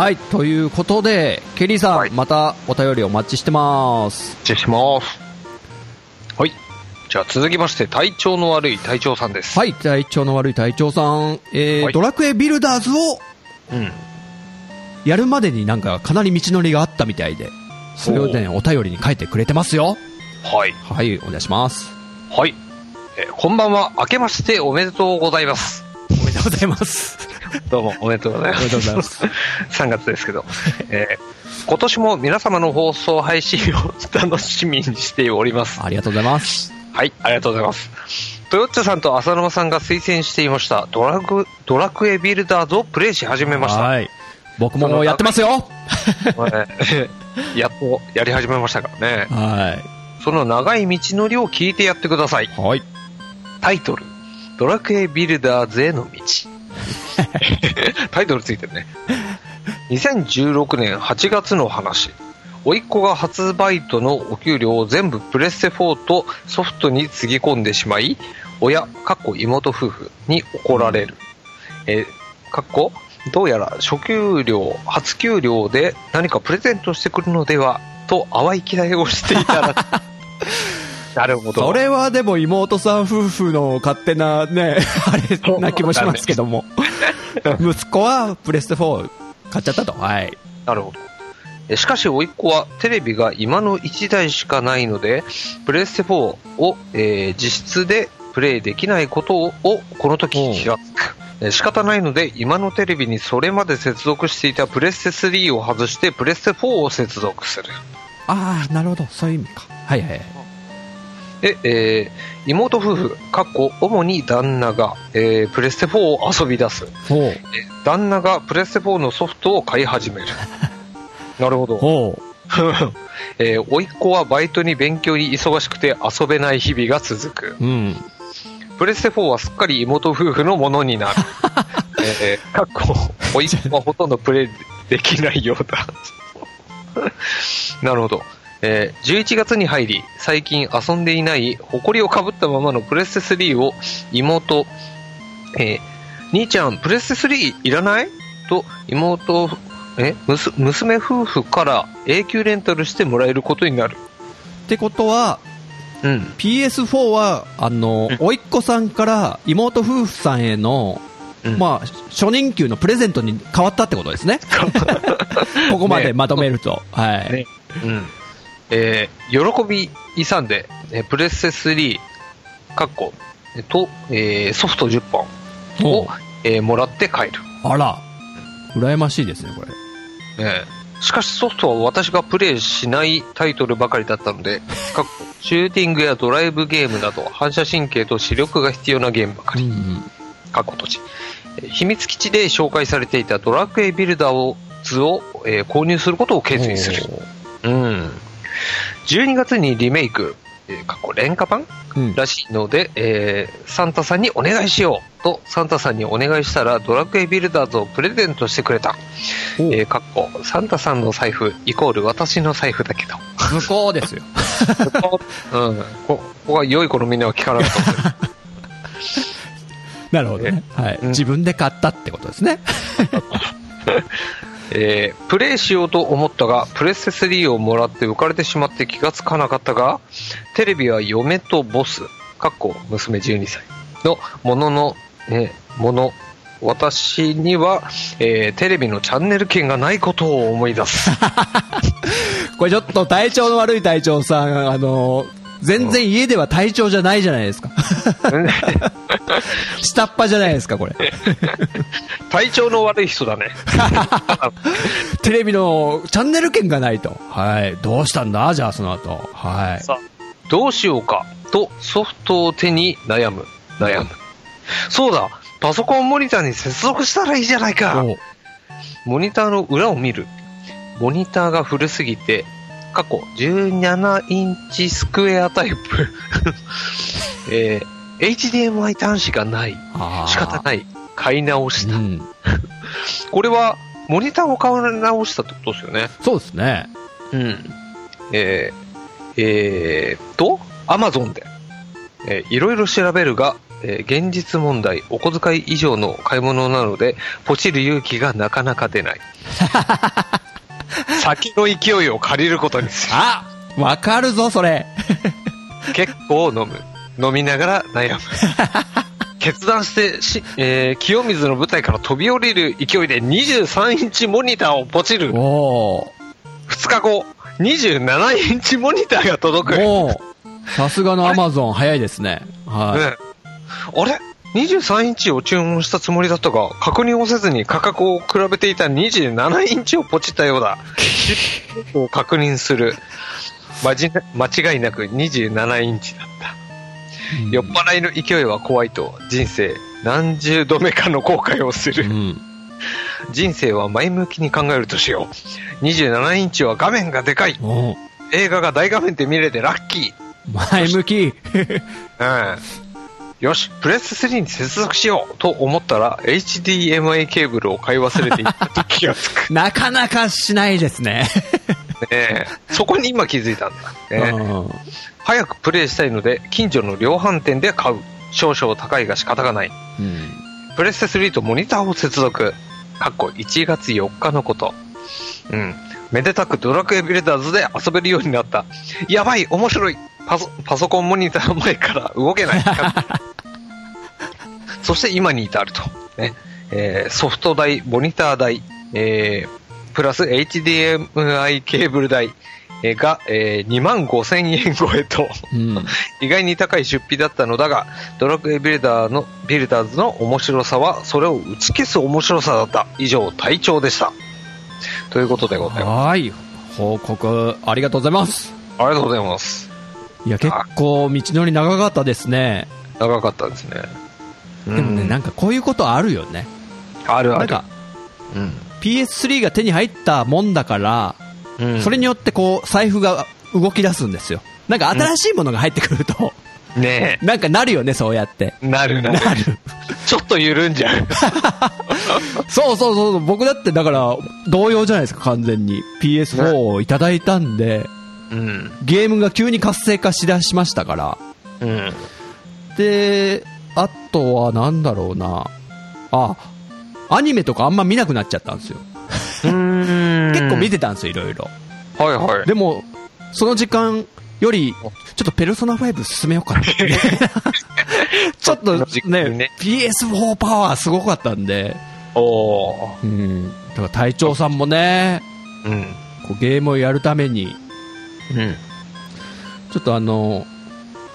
はい、ということで、ケリーさん、はいまたお便りお待ちしてます。失礼します。はい。じゃあ続きまして、体調の悪い隊長さんです。はい、体調の悪い隊長さん、えーはいドラクエビルダーズをうん。やるまでになんかかなり道のりがあったみたいで、それをね、お便りに書いてくれてますよ。はい。はい、お願いします。はい。えーこんばんは。明けましておめでとうございます。おめでとうございます。どうもおめでとうございます。おめでとうございます。3月ですけど。えー今年も皆様の放送配信を楽しみにしております。ありがとうございます。はい、ありがとうございます。トヨッチャさんと浅沼さんが推薦していましたドラグドラクエビルダーズをプレイし始めました。はい。僕もやってますよ。はいやっとやり始めましたからね。はその長い道のりを聞いてやってください。い。はい。タイトル、ドラクエビルダーズへの道。タイトルついてるね。2016年8月の話。甥っ子が初バイトのお給料を全部プレステ4とソフトにつぎ込んでしまい、親、かっこ妹夫婦に怒られる。えーかっこ？どうやら初給料、初給料で何かプレゼントしてくるのではと淡い期待をしていたら、なるほど。それはでも妹さん夫婦の勝手なね、あれな気もしますけども。息子はプレステ4買っちゃったと。はい。なるほど。えしかし、甥っ子はテレビが今の1台しかないので、プレステ4を、えー実質でプレイできないことををこの時気がつく。え仕方ないので、今のテレビにそれまで接続していたプレステ3を外して、プレステ4を接続する。ああ、なるほど。そういう意味か。はいはいはい。で、えー妹夫婦、かっこ主に旦那が、えープレステ4を遊び出す。ほう。え旦那がプレステ4のソフトを買い始める。なるほど。ほう。えー、甥っ子はバイトに勉強に忙しくて遊べない日々が続く。うん。プレステ4はすっかり妹夫婦のものになる。えー、かっこ、甥っ子はほとんどプレイできないようだ。なるほど。えー、11月に入り、最近遊んでいない、埃をかぶったままのプレステ3を妹、えー、兄ちゃん、プレステ3いらない？と妹、え娘夫婦から永久レンタルしてもらえることになる。ってことは、うん。PS4 は、あの、甥っ子さんから妹夫婦さんへの、うんまあ、初任給のプレゼントに変わったってことですね。ここまでまとめると。はい。ねうん。えー喜び勇んで、えープレステ3、かっこ、えと、えーソフト10本をほ、えーもらって帰る。あら。羨ましいですね、これ。えーしかしソフトは私がプレイしないタイトルばかりだったので、シューティングやドライブゲームなど反射神経と視力が必要なゲームばかり。うん。過去土地。えー秘密基地で紹介されていたドラクエビルダーを図を、えー購入することを決意する。うん。12月にリメイク、えー過去廉価版？うん。らしいので、えーサンタさんにお願いしようとサンタさんにお願いしたらドラクエビルダーズをプレゼントしてくれた。おえーかっこサンタさんの財布イコール私の財布だけど。向こうですよ。うん。こここは良い子のみんなは聞かなかったと思う。なるほどね。はい。うん自分で買ったってことですね。えープレイしようと思ったが、プレステ3をもらって浮かれてしまって気がつかなかったが、テレビは嫁とボス、かっこ娘12歳のものの、えーもの、私には、えーテレビのチャンネル権がないことを思い出す。これちょっと体調の悪い隊長さん、あの、全然家では体調じゃないじゃないですか。下っ端じゃないですか、これ。体調の悪い人だね。テレビのチャンネル権がないと。はい。どうしたんだ？じゃあその後。はい。さあ、どうしようかとソフトを手に悩む、悩む。そうだ、パソコンモニターに接続したらいいじゃないか。おモニターの裏を見る。モニターが古すぎて、過去17インチスクエアタイプ。えー HDMI 端子がない。仕方ない。買い直した。うん。これは、モニターを買い直したってことですよね。そうですね。うん。えー、えーっと、アマゾンで、えーいろいろ調べるが、えー現実問題、お小遣い以上の買い物なので、ポチる勇気がなかなか出ない。先の勢いを借りることにする。あわかるぞ、それ。結構飲む。飲みながら悩む。決断してし、えー清水の舞台から飛び降りる勢いで23インチモニターをポチる。おー。2日後、27インチモニターが届く。さすがのアマゾン、早いですね。はい。あれ？?23 インチを注文したつもりだったが、確認をせずに価格を比べていた27インチをポチったようだ。を 確認する。間違いなく27インチだった。酔っ払いの勢いは怖いと、人生何十度目かの後悔をする。うん。人生は前向きに考えるとしよう。27インチは画面がでかい。映画が大画面で見れてラッキ前向き。ー。うん。よし、プレス3に接続しようと思ったら、HDMI ケーブルを買い忘れていたと気がつく。なかなかしないですね。ねえそこに今気づいたんだ。ねうん早くプレイしたいので、近所の量販店で買う。少々高いが仕方がない。うん。プレステ3とモニターを接続。かっこ1月4日のこと。うん。めでたくドラクエビルダーズで遊べるようになった。やばい面白いパソパソコンモニター前から動けない。そして今に至ると。ね。えーソフト代、モニター代、えープラス HDMI ケーブル代、えーが、えー2万5千円超えと。うん。意外に高い出費だったのだが、ドラクエビルダーの、ビルダーズの面白さは、それを打ち消す面白さだった。以上、隊長でした。ということでございまはい。報告、ありがとうございます。す。ありがとうございます。いや、結構、道のり長かったですね。長かったですね。ででもね、なんかこういうことあるよね。あるある。なんか、うん。PS3 が手に入ったもんだから、うんそれによってこう、財布が動き出すんですよ。なんか新しいものが入ってくると、ねなんかなるよね、そうやって。え。なるなる。なる。ちょっと緩んじゃう。そうそうそう、僕だってだから、同様じゃないですか、完全に。PS4 をいただいたんで、うん。ゲームが急に活性化しだしましたから。うん。で、あとはなんだろうな。あ、アニメとかあんま見なくなっちゃったんですよ。うん結構見てたんですよ、いろいろ。はいはい。でも、その時間より、ちょっとペルソナ5進めようかな。ちょっとねね、PS4 パワーすごかったんで、おー。うん。だから隊長さんもね、うん。こうゲームをやるために、うん。ちょっとあの、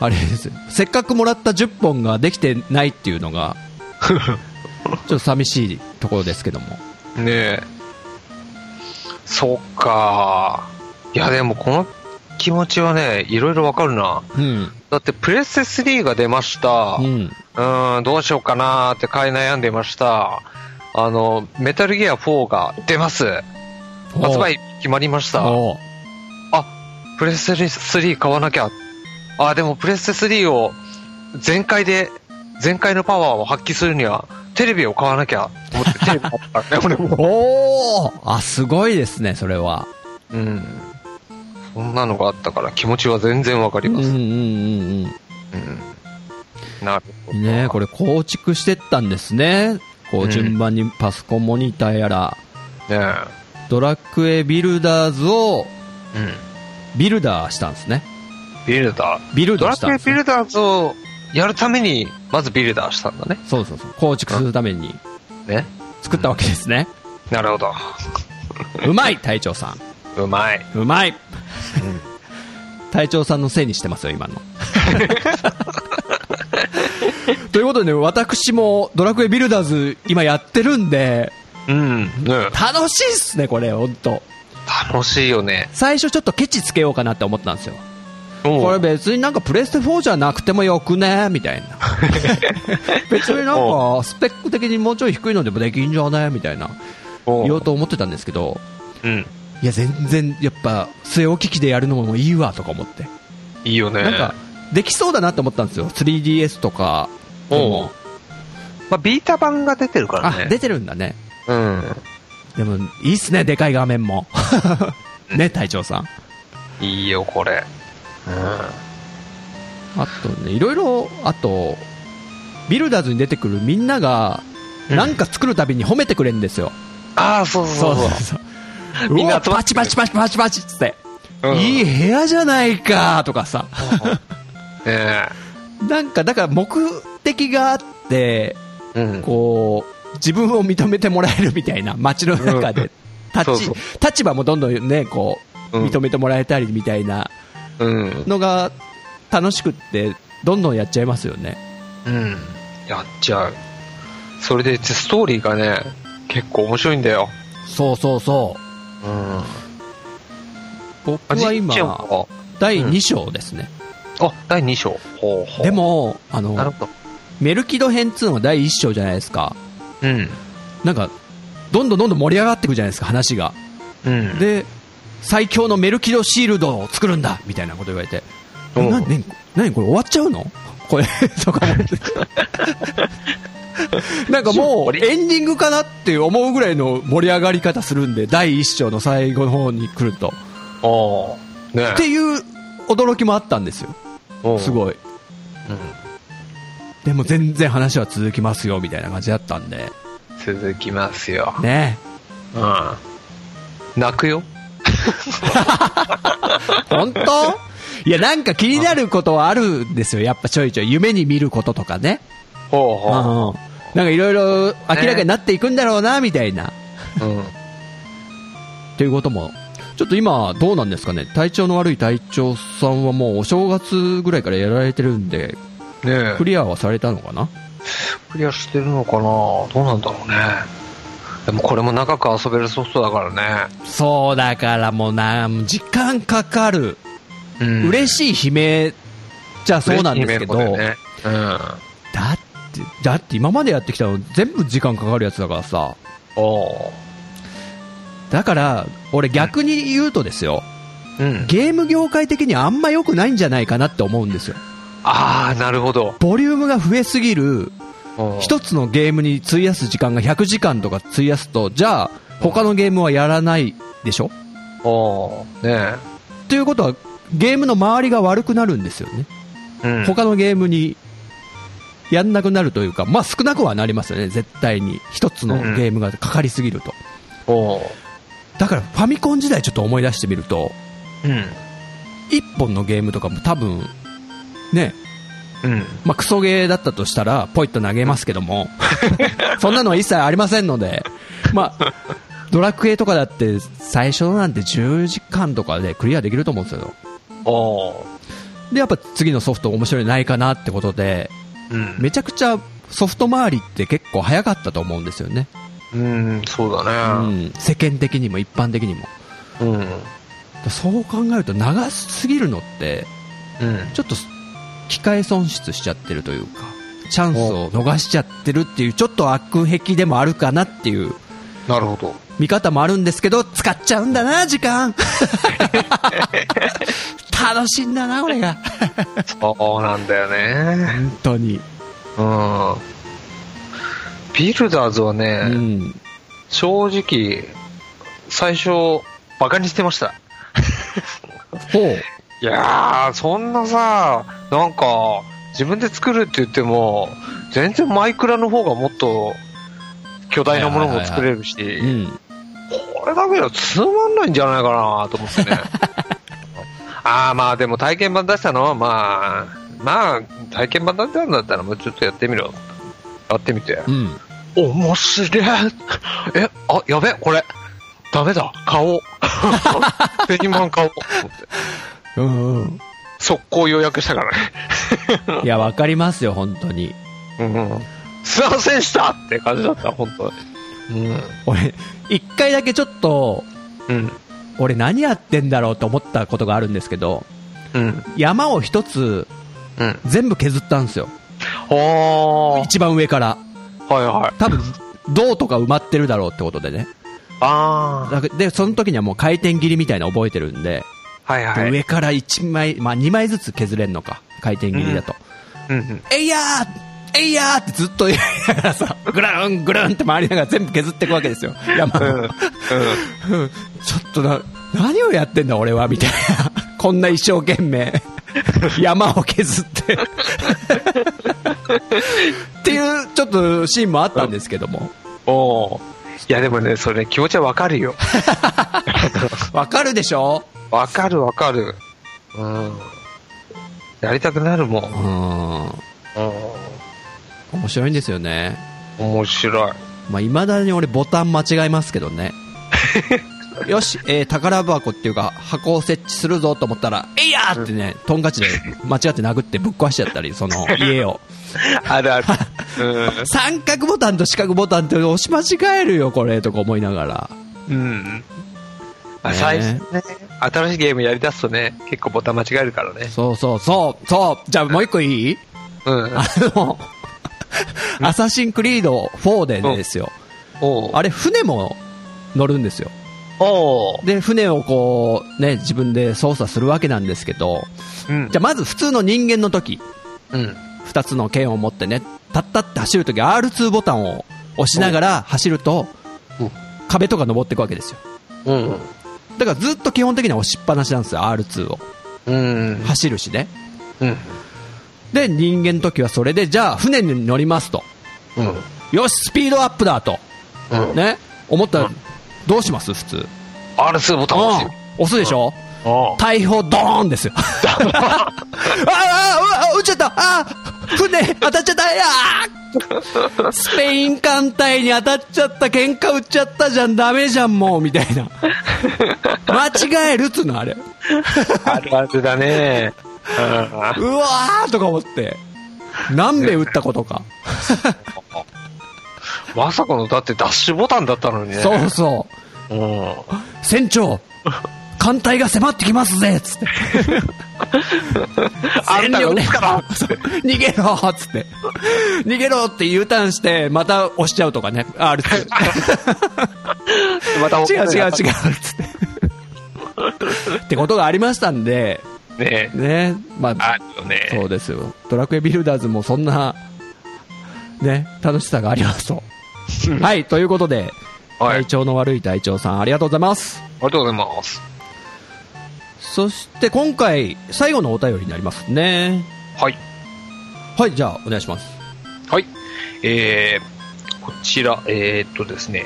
あれですよせっかくもらった10本ができてないっていうのが、ちょっと寂しいところですけども。ねえ。そっか。いや、でもこの気持ちはね、いろいろわかるな。うん。だってプレステ3が出ました。う。うんーん、どうしようかなーって買い悩んでました。あの、メタルギア4が出ます。発売決まりました。あ、プレステ3買わなきゃ。あ、でもプレステ3を全開で、全開のパワーを発揮するには、テレビを買わなきゃ。思ってテレビ買ったね、俺も。おーあ、すごいですね、それは。うん。そんなのがあったから気持ちは全然わかります。うんうんうんうん。うん。なるほど。ねこれ構築してったんですね。こううん順番にパソコンモニターやら、ねドラクエビルダーズをえ。うん。ビルダーしたんですね。ビルダー。ビルドラクエドしたんです、ね。ビルダーズをやるために、まずビルダーしたんだね。そうそうそう。構築するためにね。作ったわけですね。なるほど。うまい隊長さん。うまい。うまい、隊長さんのせいにしてますよ、今の。ということでね、私もドラクエビルダーズ今やってるんで、うん。ね楽しいっすね、これ、ほんと。楽しいよね。最初ちょっとケチつけようかなって思ったんですよ。ここれ別になんかプレステ4じゃなくてもよくね？みたいな。別になんかスペック的にもうちょい低いのでもできんじゃね？みたいなお言おうと思ってたんですけど、うん。いや全然やっぱ据え置き機でやるのもいいわとか思って。いいよね。なんか、できそうだなって思ったんですよ。3DS とかでも。まあ、ビータ版が出てるからあ、ね。出てるんだね。うん。でも、いいっすね、でかい画面も。ね、隊長さん。いいよ、これ。うん。あとね、いろいろ、あと、ビルダーズに出てくるみんなが、うんなんか作るたびに褒めてくれるんですよ。ああ、そうそうそう。そう。みんなパチパチパチパチパチっつって、うんいい部屋じゃないかとかさ。ね なんか、だから目的があって、え。うん。こう、自分を認めてもらえるみたいな、街の中で、立ちそうそう立場もどんどんね、こう、うん認めてもらえたりみたいなうん。のが楽しくって、どんどんやっちゃいますよね。うん。やっちゃう。それで、ストーリーがね、結構面白いんだよ。そうそうそう。うん。僕は今、あ、第2章ですね。あ第2章。ほうほうで、も、あの。メルキド編2の第1章じゃないですか。うん。なんか、どんどんどんどん盛り上がっていくじゃないですか、話が。うん。で、最強のメルキドシールドを作るんだみたいなこと言われて、うんなね、何これ終わっちゃうの？これ、とか思って。なんかもう、エンディングかなって思うぐらいの盛り上がり方するんで、第一章の最後の方に来ると。ああ。ねっていう驚きもあったんですよ。うんすごい。うん。でも全然話は続きますよ、みたいな感じだったんで。続きますよ。ね。うん。泣くよ。本当？いや、なんか気になることはあるんですよ。やっぱちょいちょい。夢に見ることとかね。ほうほうんなんかいろいろ明らかになっていくんだろうな、みたいな。う。うん。っていうことも。ちょっと今、どうなんですかね？体調の悪い隊長さんはもうお正月ぐらいからやられてるんで、ねえク。リアはされたのかな？クリアしてるのかな？どうなんだろうね。でもこれも長く遊べるソフトだからね。そうだからもうな、時間かかる。うん嬉しい悲鳴じゃそうなんですけど、嬉しい夢のことだって、だって今までやってきたの全部時間かかるやつだからさ。だから、俺逆に言うとですよ、うん。ゲーム業界的にあんま良くないんじゃないかなって思うんですよ。ああ、なるほど。ボリュームが増えすぎる、うん一つのゲームに費やす時間が100時間とか費やすと、じゃあ、他のゲームはやらないでしょ？おねということは、ゲームの周りが悪くなるんですよね。え。うん。他のゲームにやんなくなるというか、まあ少なくはなりますよね、絶対に。一つのゲームがかかりすぎると。おだからファミコン時代ちょっと思い出してみると、うん。一本のゲームとかも多分、ね、うん。まあクソゲーだったとしたら、ポイッと投げますけども、そんなのは一切ありませんので、まあ、ドラクエとかだって最初のなんて10時間とかでクリアできると思うんですよ。おで、やっぱ次のソフト面白いのないかなってことで、うん。めちゃくちゃソフト周りって結構早かったと思うんですよね。うん、そうだうね。ん、世間的にも一般的にも。うん。そう考えると長すぎるのって、うん。ちょっと機械損失しちゃってるというか、チャンスを逃しちゃってるっていう、ちょっと悪癖でもあるかなっていうなるほど。見方もあるんですけど、使っちゃうんだな、時間。楽しいんだな、俺が。そうなんだよね。本当に。うん。ビルダーズはうね、ん。正直、最初、バカにしてました。ほう。いやー、そんなさ、なんか、自分で作るって言っても、全然マイクラの方がもっと巨大なものも作れるし、うん。これだけじゃつまんないんじゃないかなと思ってね。ああ、まあでも体験版出したのはまあ、まあ、体験版出したんだったらもうちょっとやってみろ。やってみて。うん。面白い。え、あ、やべ、これ。ダメだ、買おう。製品版買おう。んうん。速攻予約したからね。いや、わかりますよ、本当に。うんうん。すいませんでしたって感じだった、本当に。俺、一回だけちょっと、うん。うん。俺何やってんだろうと思ったことがあるんですけど、うん。山を一つうん。全部削ったんですよ。おー。一番上から。はいはい。多分、銅とか埋まってるだろうってことでね。あだで、その時にはもう回転切りみたいなの覚えてるんで、ー。はいはい。上から1枚、まあ2枚ずつ削れるのか。回転切りだと。うんうん。えいやーえいやーってずっと言いながらさ、ぐるんぐるんって回りながら全部削っていくわけですよ。山を。うん。うんちょっとな、何をやってんだ俺はみたいな。こんな一生懸命、山を削って。っていう、ちょっとシーンもあったんですけども。おーいやでもね、それね、気持ちはわかるよ。わかるでしょ？わかるわかる。うん。やりたくなるも。うんん。うん。面白いんですよね。面白い。まあ、未だに俺ボタン間違えますけどね。よし、えー宝箱っていうか箱を設置するぞと思ったら、えいやーってね、トンカチで間違って殴ってぶっ壊しちゃったり、その家を。あるある。うん。三角ボタンと四角ボタンって押し間違えるよ、これ、とか思いながら。うん。あね最初ね、新しいゲームやりだすとね、結構ボタン間違えるからね。そうそうそう、そう。じゃあもう一個いい？うん。あの、アサシンクリード4でですよ。あれ、船も乗るんですよ。で、船をこう、ね、自分で操作するわけなんですけど、うんじゃあまず普通の人間の時、うん。二つの剣を持ってね、たったって走るとき R2 ボタンを押しながら走るとうん、壁とか登っていくわけですよ。うん。だからずっと基本的には押しっぱなしなんですよ、R2 を。うん。走るしね。うん。で、人間の時はそれで、じゃあ船に乗りますと。うん。よし、スピードアップだと。うん。ね。思ったらうん、どうします？普通。R2 ボタン押すよ。押すでしょ？おう大砲ドーンですよ。あ あ、ああ、撃っちゃったあー船当たっちゃったいやースペイン艦隊に当たっちゃった喧嘩売っちゃったじゃんダメじゃんもうみたいな。間違えるっつうのあれ。あるあるだね。うわーとか思って。何べ撃ったことか。まさかの、だってダッシュボタンだったのにね。そうそう。うん。船長艦隊が迫ってきますぜつって。あんたが撃つからそう逃げろっつって。逃げろって U ターンして、また押しちゃうとかね。R2。また違う違う違うっつって。ってことがありましたんで、ねね。まあ、あるよね。そうですよ。ドラクエビルダーズもそんな、ね、楽しさがありますと。はい、ということで、体調の悪い隊長さん、ありがとうございます。りがとうございます。そして今回、最後のお便りになりますね。はい。はい、じゃあ、お願いします。はい。えー、こちら、えー、っとですね、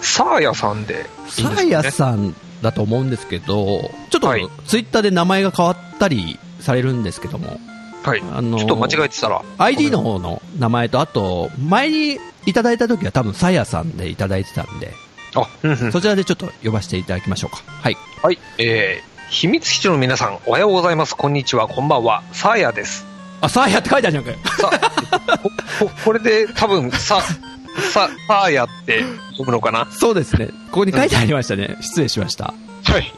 サーヤさんでサ。ーヤさんだと思うんですけど、ちょっと、はいツイッターで名前が変わったりされるんですけども、はい。あのーちょっと間違えてたら。ID の方の名前と、あと、前にいただいた時は多分サーヤさんでいただいてたんで、あ、うんうん。そちらでちょっと呼ばせていただきましょうか。はい。はい。えー、秘密基地の皆さん、おはようございます。こんにちは。こんばんは。サーヤです。あ、サーヤって書いてあるじゃんかよ。さ、こ ここれで多分、さ、さ、サーヤって読むのかな？そうですね。ここに書いてありましたね。失礼しました。はい。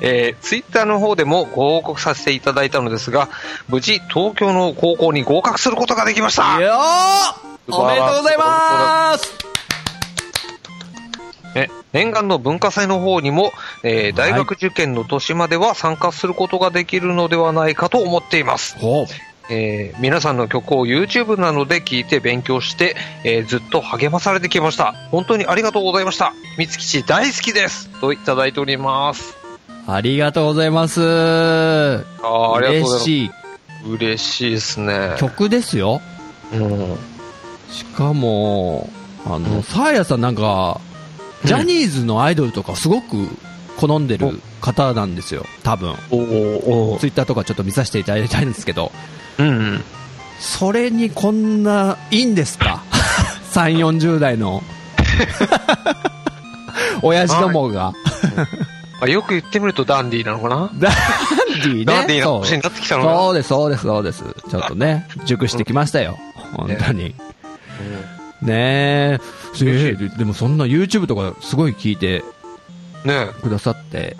えー、ツイッターの方でもご報告させていただいたのですが、無事、東京の高校に合格することができましたよーおめでとうございますね、念願の文化祭の方にも、えー大学受験の年までは参加することができるのではないかと思っています。ほう。えー皆さんの曲を YouTube などで聴いて勉強して、えーずっと励まされてきました。本当にありがとうございました。三つ吉大好きです。といただいております。ありがとうございます。あーありがとうございます。嬉しい嬉しいですね。曲ですよ。うん。しかも、あの、うんサーヤさんなんか、ジャニーズのアイドルとかすごく好んでる方なんですよ。多分。おーおツイッターとかちょっと見させていただきたいんですけど、うんうん。それにこんな、いいんですか ?3、40代の、親父どもが。あよく言ってみるとダンディーなのかな？ダンディーね。ダンディーなそう年になってきたのかな？そうです、そうです、そうです。ちょっとね、熟してきましたよ。本当に。ねえ。すげえでもそんな YouTube とかすごい聞いてねくださって、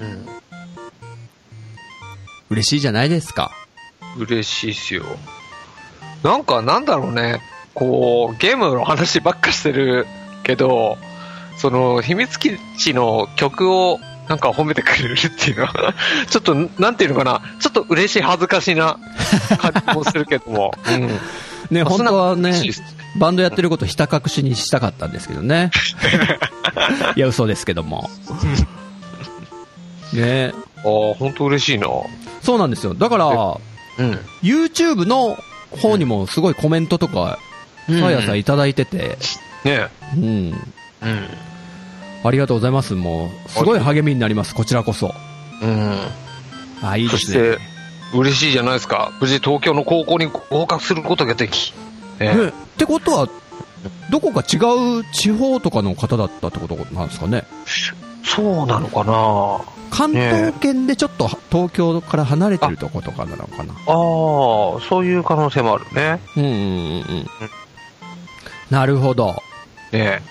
え。うん。嬉しいじゃないですか。嬉しいっすよ。なんか、なんだろうね。こう、ゲームの話ばっかしてるけど、その、秘密基地の曲を、なんか褒めてくれるっていうのは、ちょっと、なんていうのかな、ちょっと嬉しい、恥ずかしいな感じもするけども。うん。ね、本当はねバンドやってることひた隠しにしたかったんですけどね。いや、嘘ですけども。ねああ、本当嬉しいな。そうなんですよ。だから、うん。YouTube の方にもすごいコメントとか、さやさんいただいてて、ねうん。うん。ありがとうございます。もう、すごい励みになります、こちらこそ。うん。あ、いいですねそして。、嬉しいじゃないですか。無事東京の高校に合格することができ。ねねってことは、どこか違う地方とかの方だったってことなんですかね？そうなのかな？関東圏でちょっと東京から離れてるとことかなのかな？ああ、そういう可能性もあるね。うんうんうんうん。なるほど。ね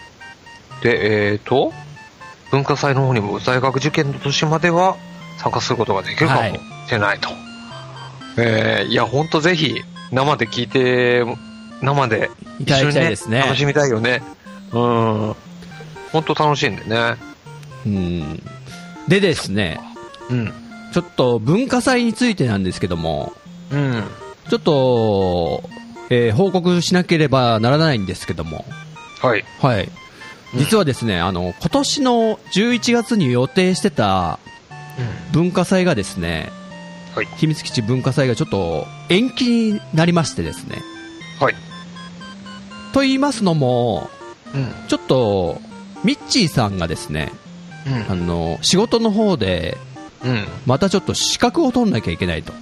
で、えっ、と、文化祭の方にも在学受験の年までは参加することができるかもはいしれないと。えーいや、ほんとぜひ、生で聞いて、生でいただきたいですね。楽しみたいよね。うん。ほんと楽しいんでね。うん。でですね、うん。ちょっと文化祭についてなんですけども、うん。ちょっと、えー報告しなければならないんですけども、はい。はい。うん実はですね、あの、今年の11月に予定してた文化祭がですね、はい秘密基地文化祭がちょっと延期になりましてですね。はい。と言いますのも、うん。ちょっと、ミッチーさんがですね、あの、仕事の方で、うん。またちょっと資格を取んなきゃいけないと。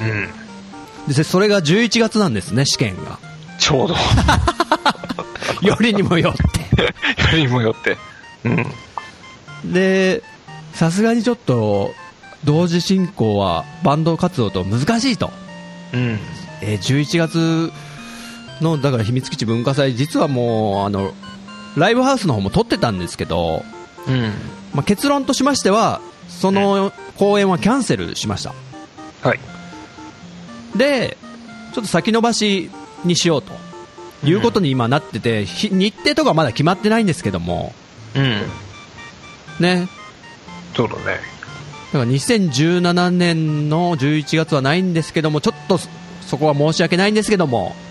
うん。で、それが11月なんですね、試験が。ちょうど。よりにもよって。よりにもよって。うん。で、さすがにちょっと、同時進行はバンド活動と難しいと。うん。えー11月の、だから秘密基地文化祭、実はもう、あの、ライブハウスの方も撮ってたんですけど、うん。まあ、結論としましては、その公演はキャンセルしました。はい。で、ちょっと先延ばしにしようということに今なってて、ひ日程とかまだ決まってないんですけども、うん。ね、そうだね。だから2017年の11月はないんですけども、ちょっとそそこは申し訳ないんですけども、うん。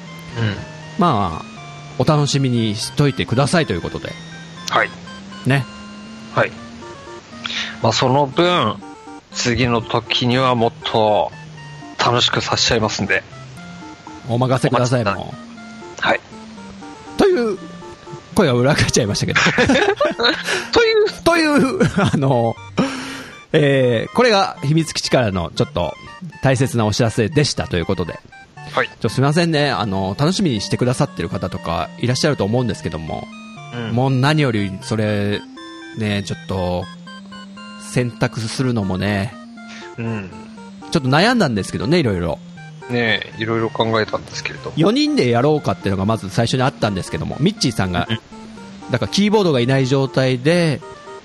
まあ、お楽しみにしといてくださいということで、はい。ね。はい。まあ、その分、次の時にはもっと楽しくさせちゃいますんで。お任せくださいもはい。う。という、声が裏返っちゃいましたけど。という、という、あの、えー、これが秘密基地からのちょっと大切なお知らせでしたということで、はい。ちょすみませんね、あの、楽しみにしてくださってる方とかいらっしゃると思うんですけども、うんもう何よりそれ、ね、ちょっと、選択するのもね、うん。ちょっと悩んだんですけどね、いろいろ。ねえ、いろいろ考えたんですけれど。4人でやろうかっていうのがまず最初にあったんですけども、ミッチーさんがうん、だからキーボードがいない状態で、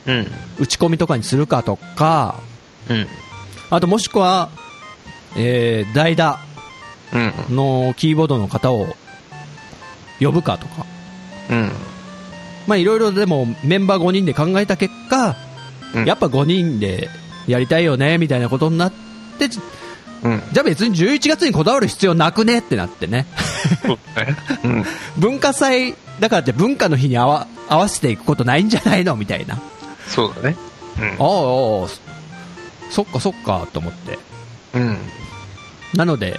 うん。打ち込みとかにするかとか、うん。あともしくは、えー、代打うん。のキーボードの方を呼ぶかとか、うん。まあいろいろでもメンバー5人で考えた結果、うんやっぱ5人でやりたいよね、みたいなことになって、じうん。じゃあ別に11月にこだわる必要なくねってなってね。そう。文化祭だからって文化の日に合わ合わせていくことないんじゃないの？みたいな。そうだね。ああ、ああそそっかそっかと思って。うん。うん。なので、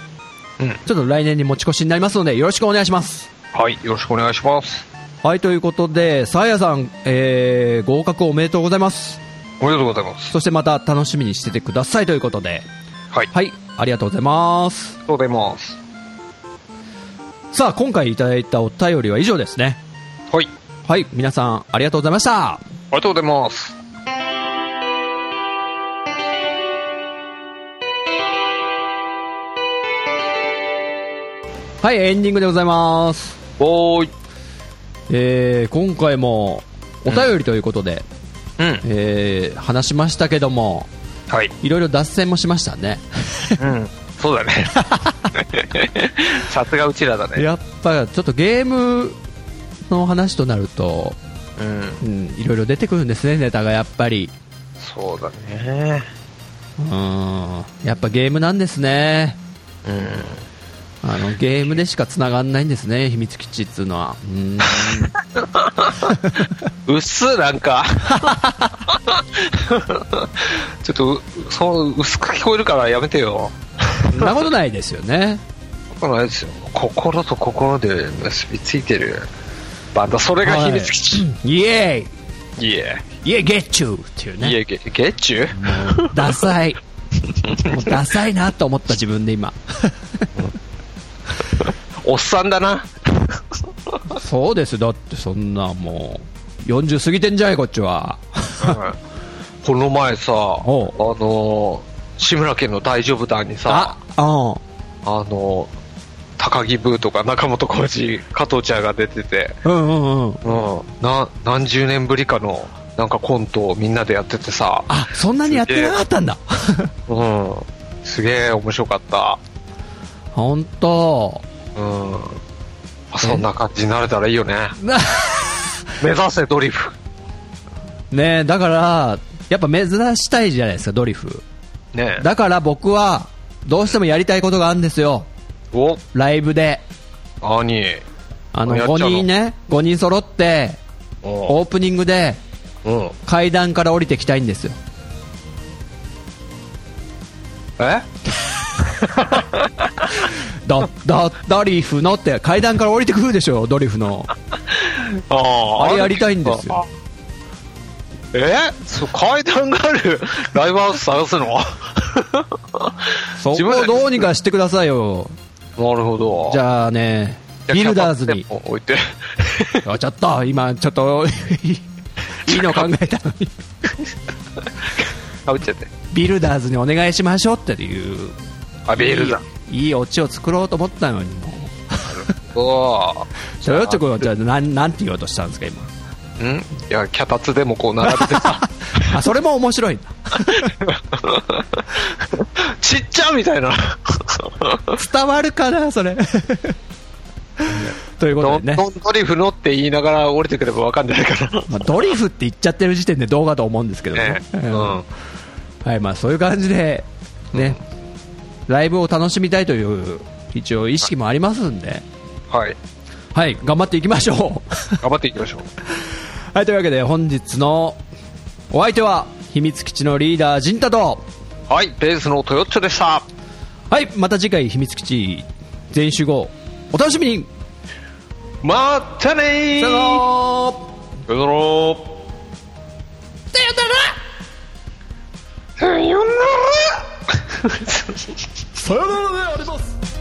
うん。ちょっと来年に持ち越しになりますので、よろしくお願いします。はい。よろしくお願いします。はい、ということで、さあやさん、えー、合格おめでとうございます。おめでとうございます。そしてまた楽しみにしててくださいということで、はい。はい、ありがとうございます。ありがとうございます。さあ、今回いただいたお便りは以上ですね。はい。はい、皆さん、ありがとうございました。ありがとうございます。はい、エンディングでございます。おーい。えー、今回もお便りということで、うん。えー、話しましたけども、はい。いろいろ脱線もしましたね。うん。そうだね。さすがうちらだね。やっぱちょっとゲームの話となると、うん。うん、いろいろ出てくるんですね、ネタがやっぱり。そうだね。うん、やっぱゲームなんですね。うん。あのゲームでしか繋がんないんですね、秘密基地っていうのは。うんうっす、なんか。ちょっとう、そう、薄く聞こえるからやめてよ。そんなことないですよね。くないですよ。心と心で結びついてるバンド。それが秘密基地。イエいえ。ーイイエーゲッチューっていうね。いえ、ゲゲッチュもうダサい。もうダサいなと思った自分で今。おっさんだな。そうです。だってそんなもう、40過ぎてんじゃないこっちは。この前さ、あおの、志村けんの大丈夫団にさ、あ、うん。あの、高木ブーとか中本浩二、加藤茶が出てて、うんうんうん。うん、な、何十年ぶりかの、なんかコントをみんなでやっててさ、あ、そんなにやってなかったんだ。うん、すげえ面白かった。ほんと。うん。あそんな感じになれたらいいよね。な 目指せドリフ。ねえ、だから、やっぱ目指したいじゃないですか、ドリフ。ねだから僕は、どうしてもやりたいことがあるんですよ。お、ライブで。何？あの、やっちゃうの？5人ね、5人揃って、おオープニングでうん。階段から降りてきたいんですよ。え？ド、ド、ドリフのって階段から降りてくるでしょ、ドリフの。あああれやりたいんですよ。え？そう階段がある？ライブハウス探すの？そこをどうにかしてくださいよ。なるほど。じあ、ゃあね、ビルダーズに。置いて。あちょっと、今、ちょっと、いいの考えたのに。あ、打っちゃって。ビルダーズにお願いしましょうっていう。あ、ビールだ。いいいいオチを作ろうと思ったのに。もう。おちょよっちょこはじゃあなんなんて言おうとしたんですか今。ん？いや、脚立でもこう並べてさ、あそれも面白いんだ。ちっちゃみたいな。伝わるかなそれ。ということでね、ドリフのって言いながら降りてくればわかんないかな。まあ、ドリフって言っちゃってる時点で動画と思うんですけどね。ね、うん。うん。はいまあ、そういう感じで、ねライブを楽しみたいという一応意識もありますんで、はい。はい、頑張っていきましょう。頑張っていきましょう。はいというわけで本日のお相手は秘密基地のリーダー陣太と。はい、ベースのトヨッチョでした。はいまた次回秘密基地全員集合お楽しみに。またねー。さよなら。さよなら。さよなら さよならであります。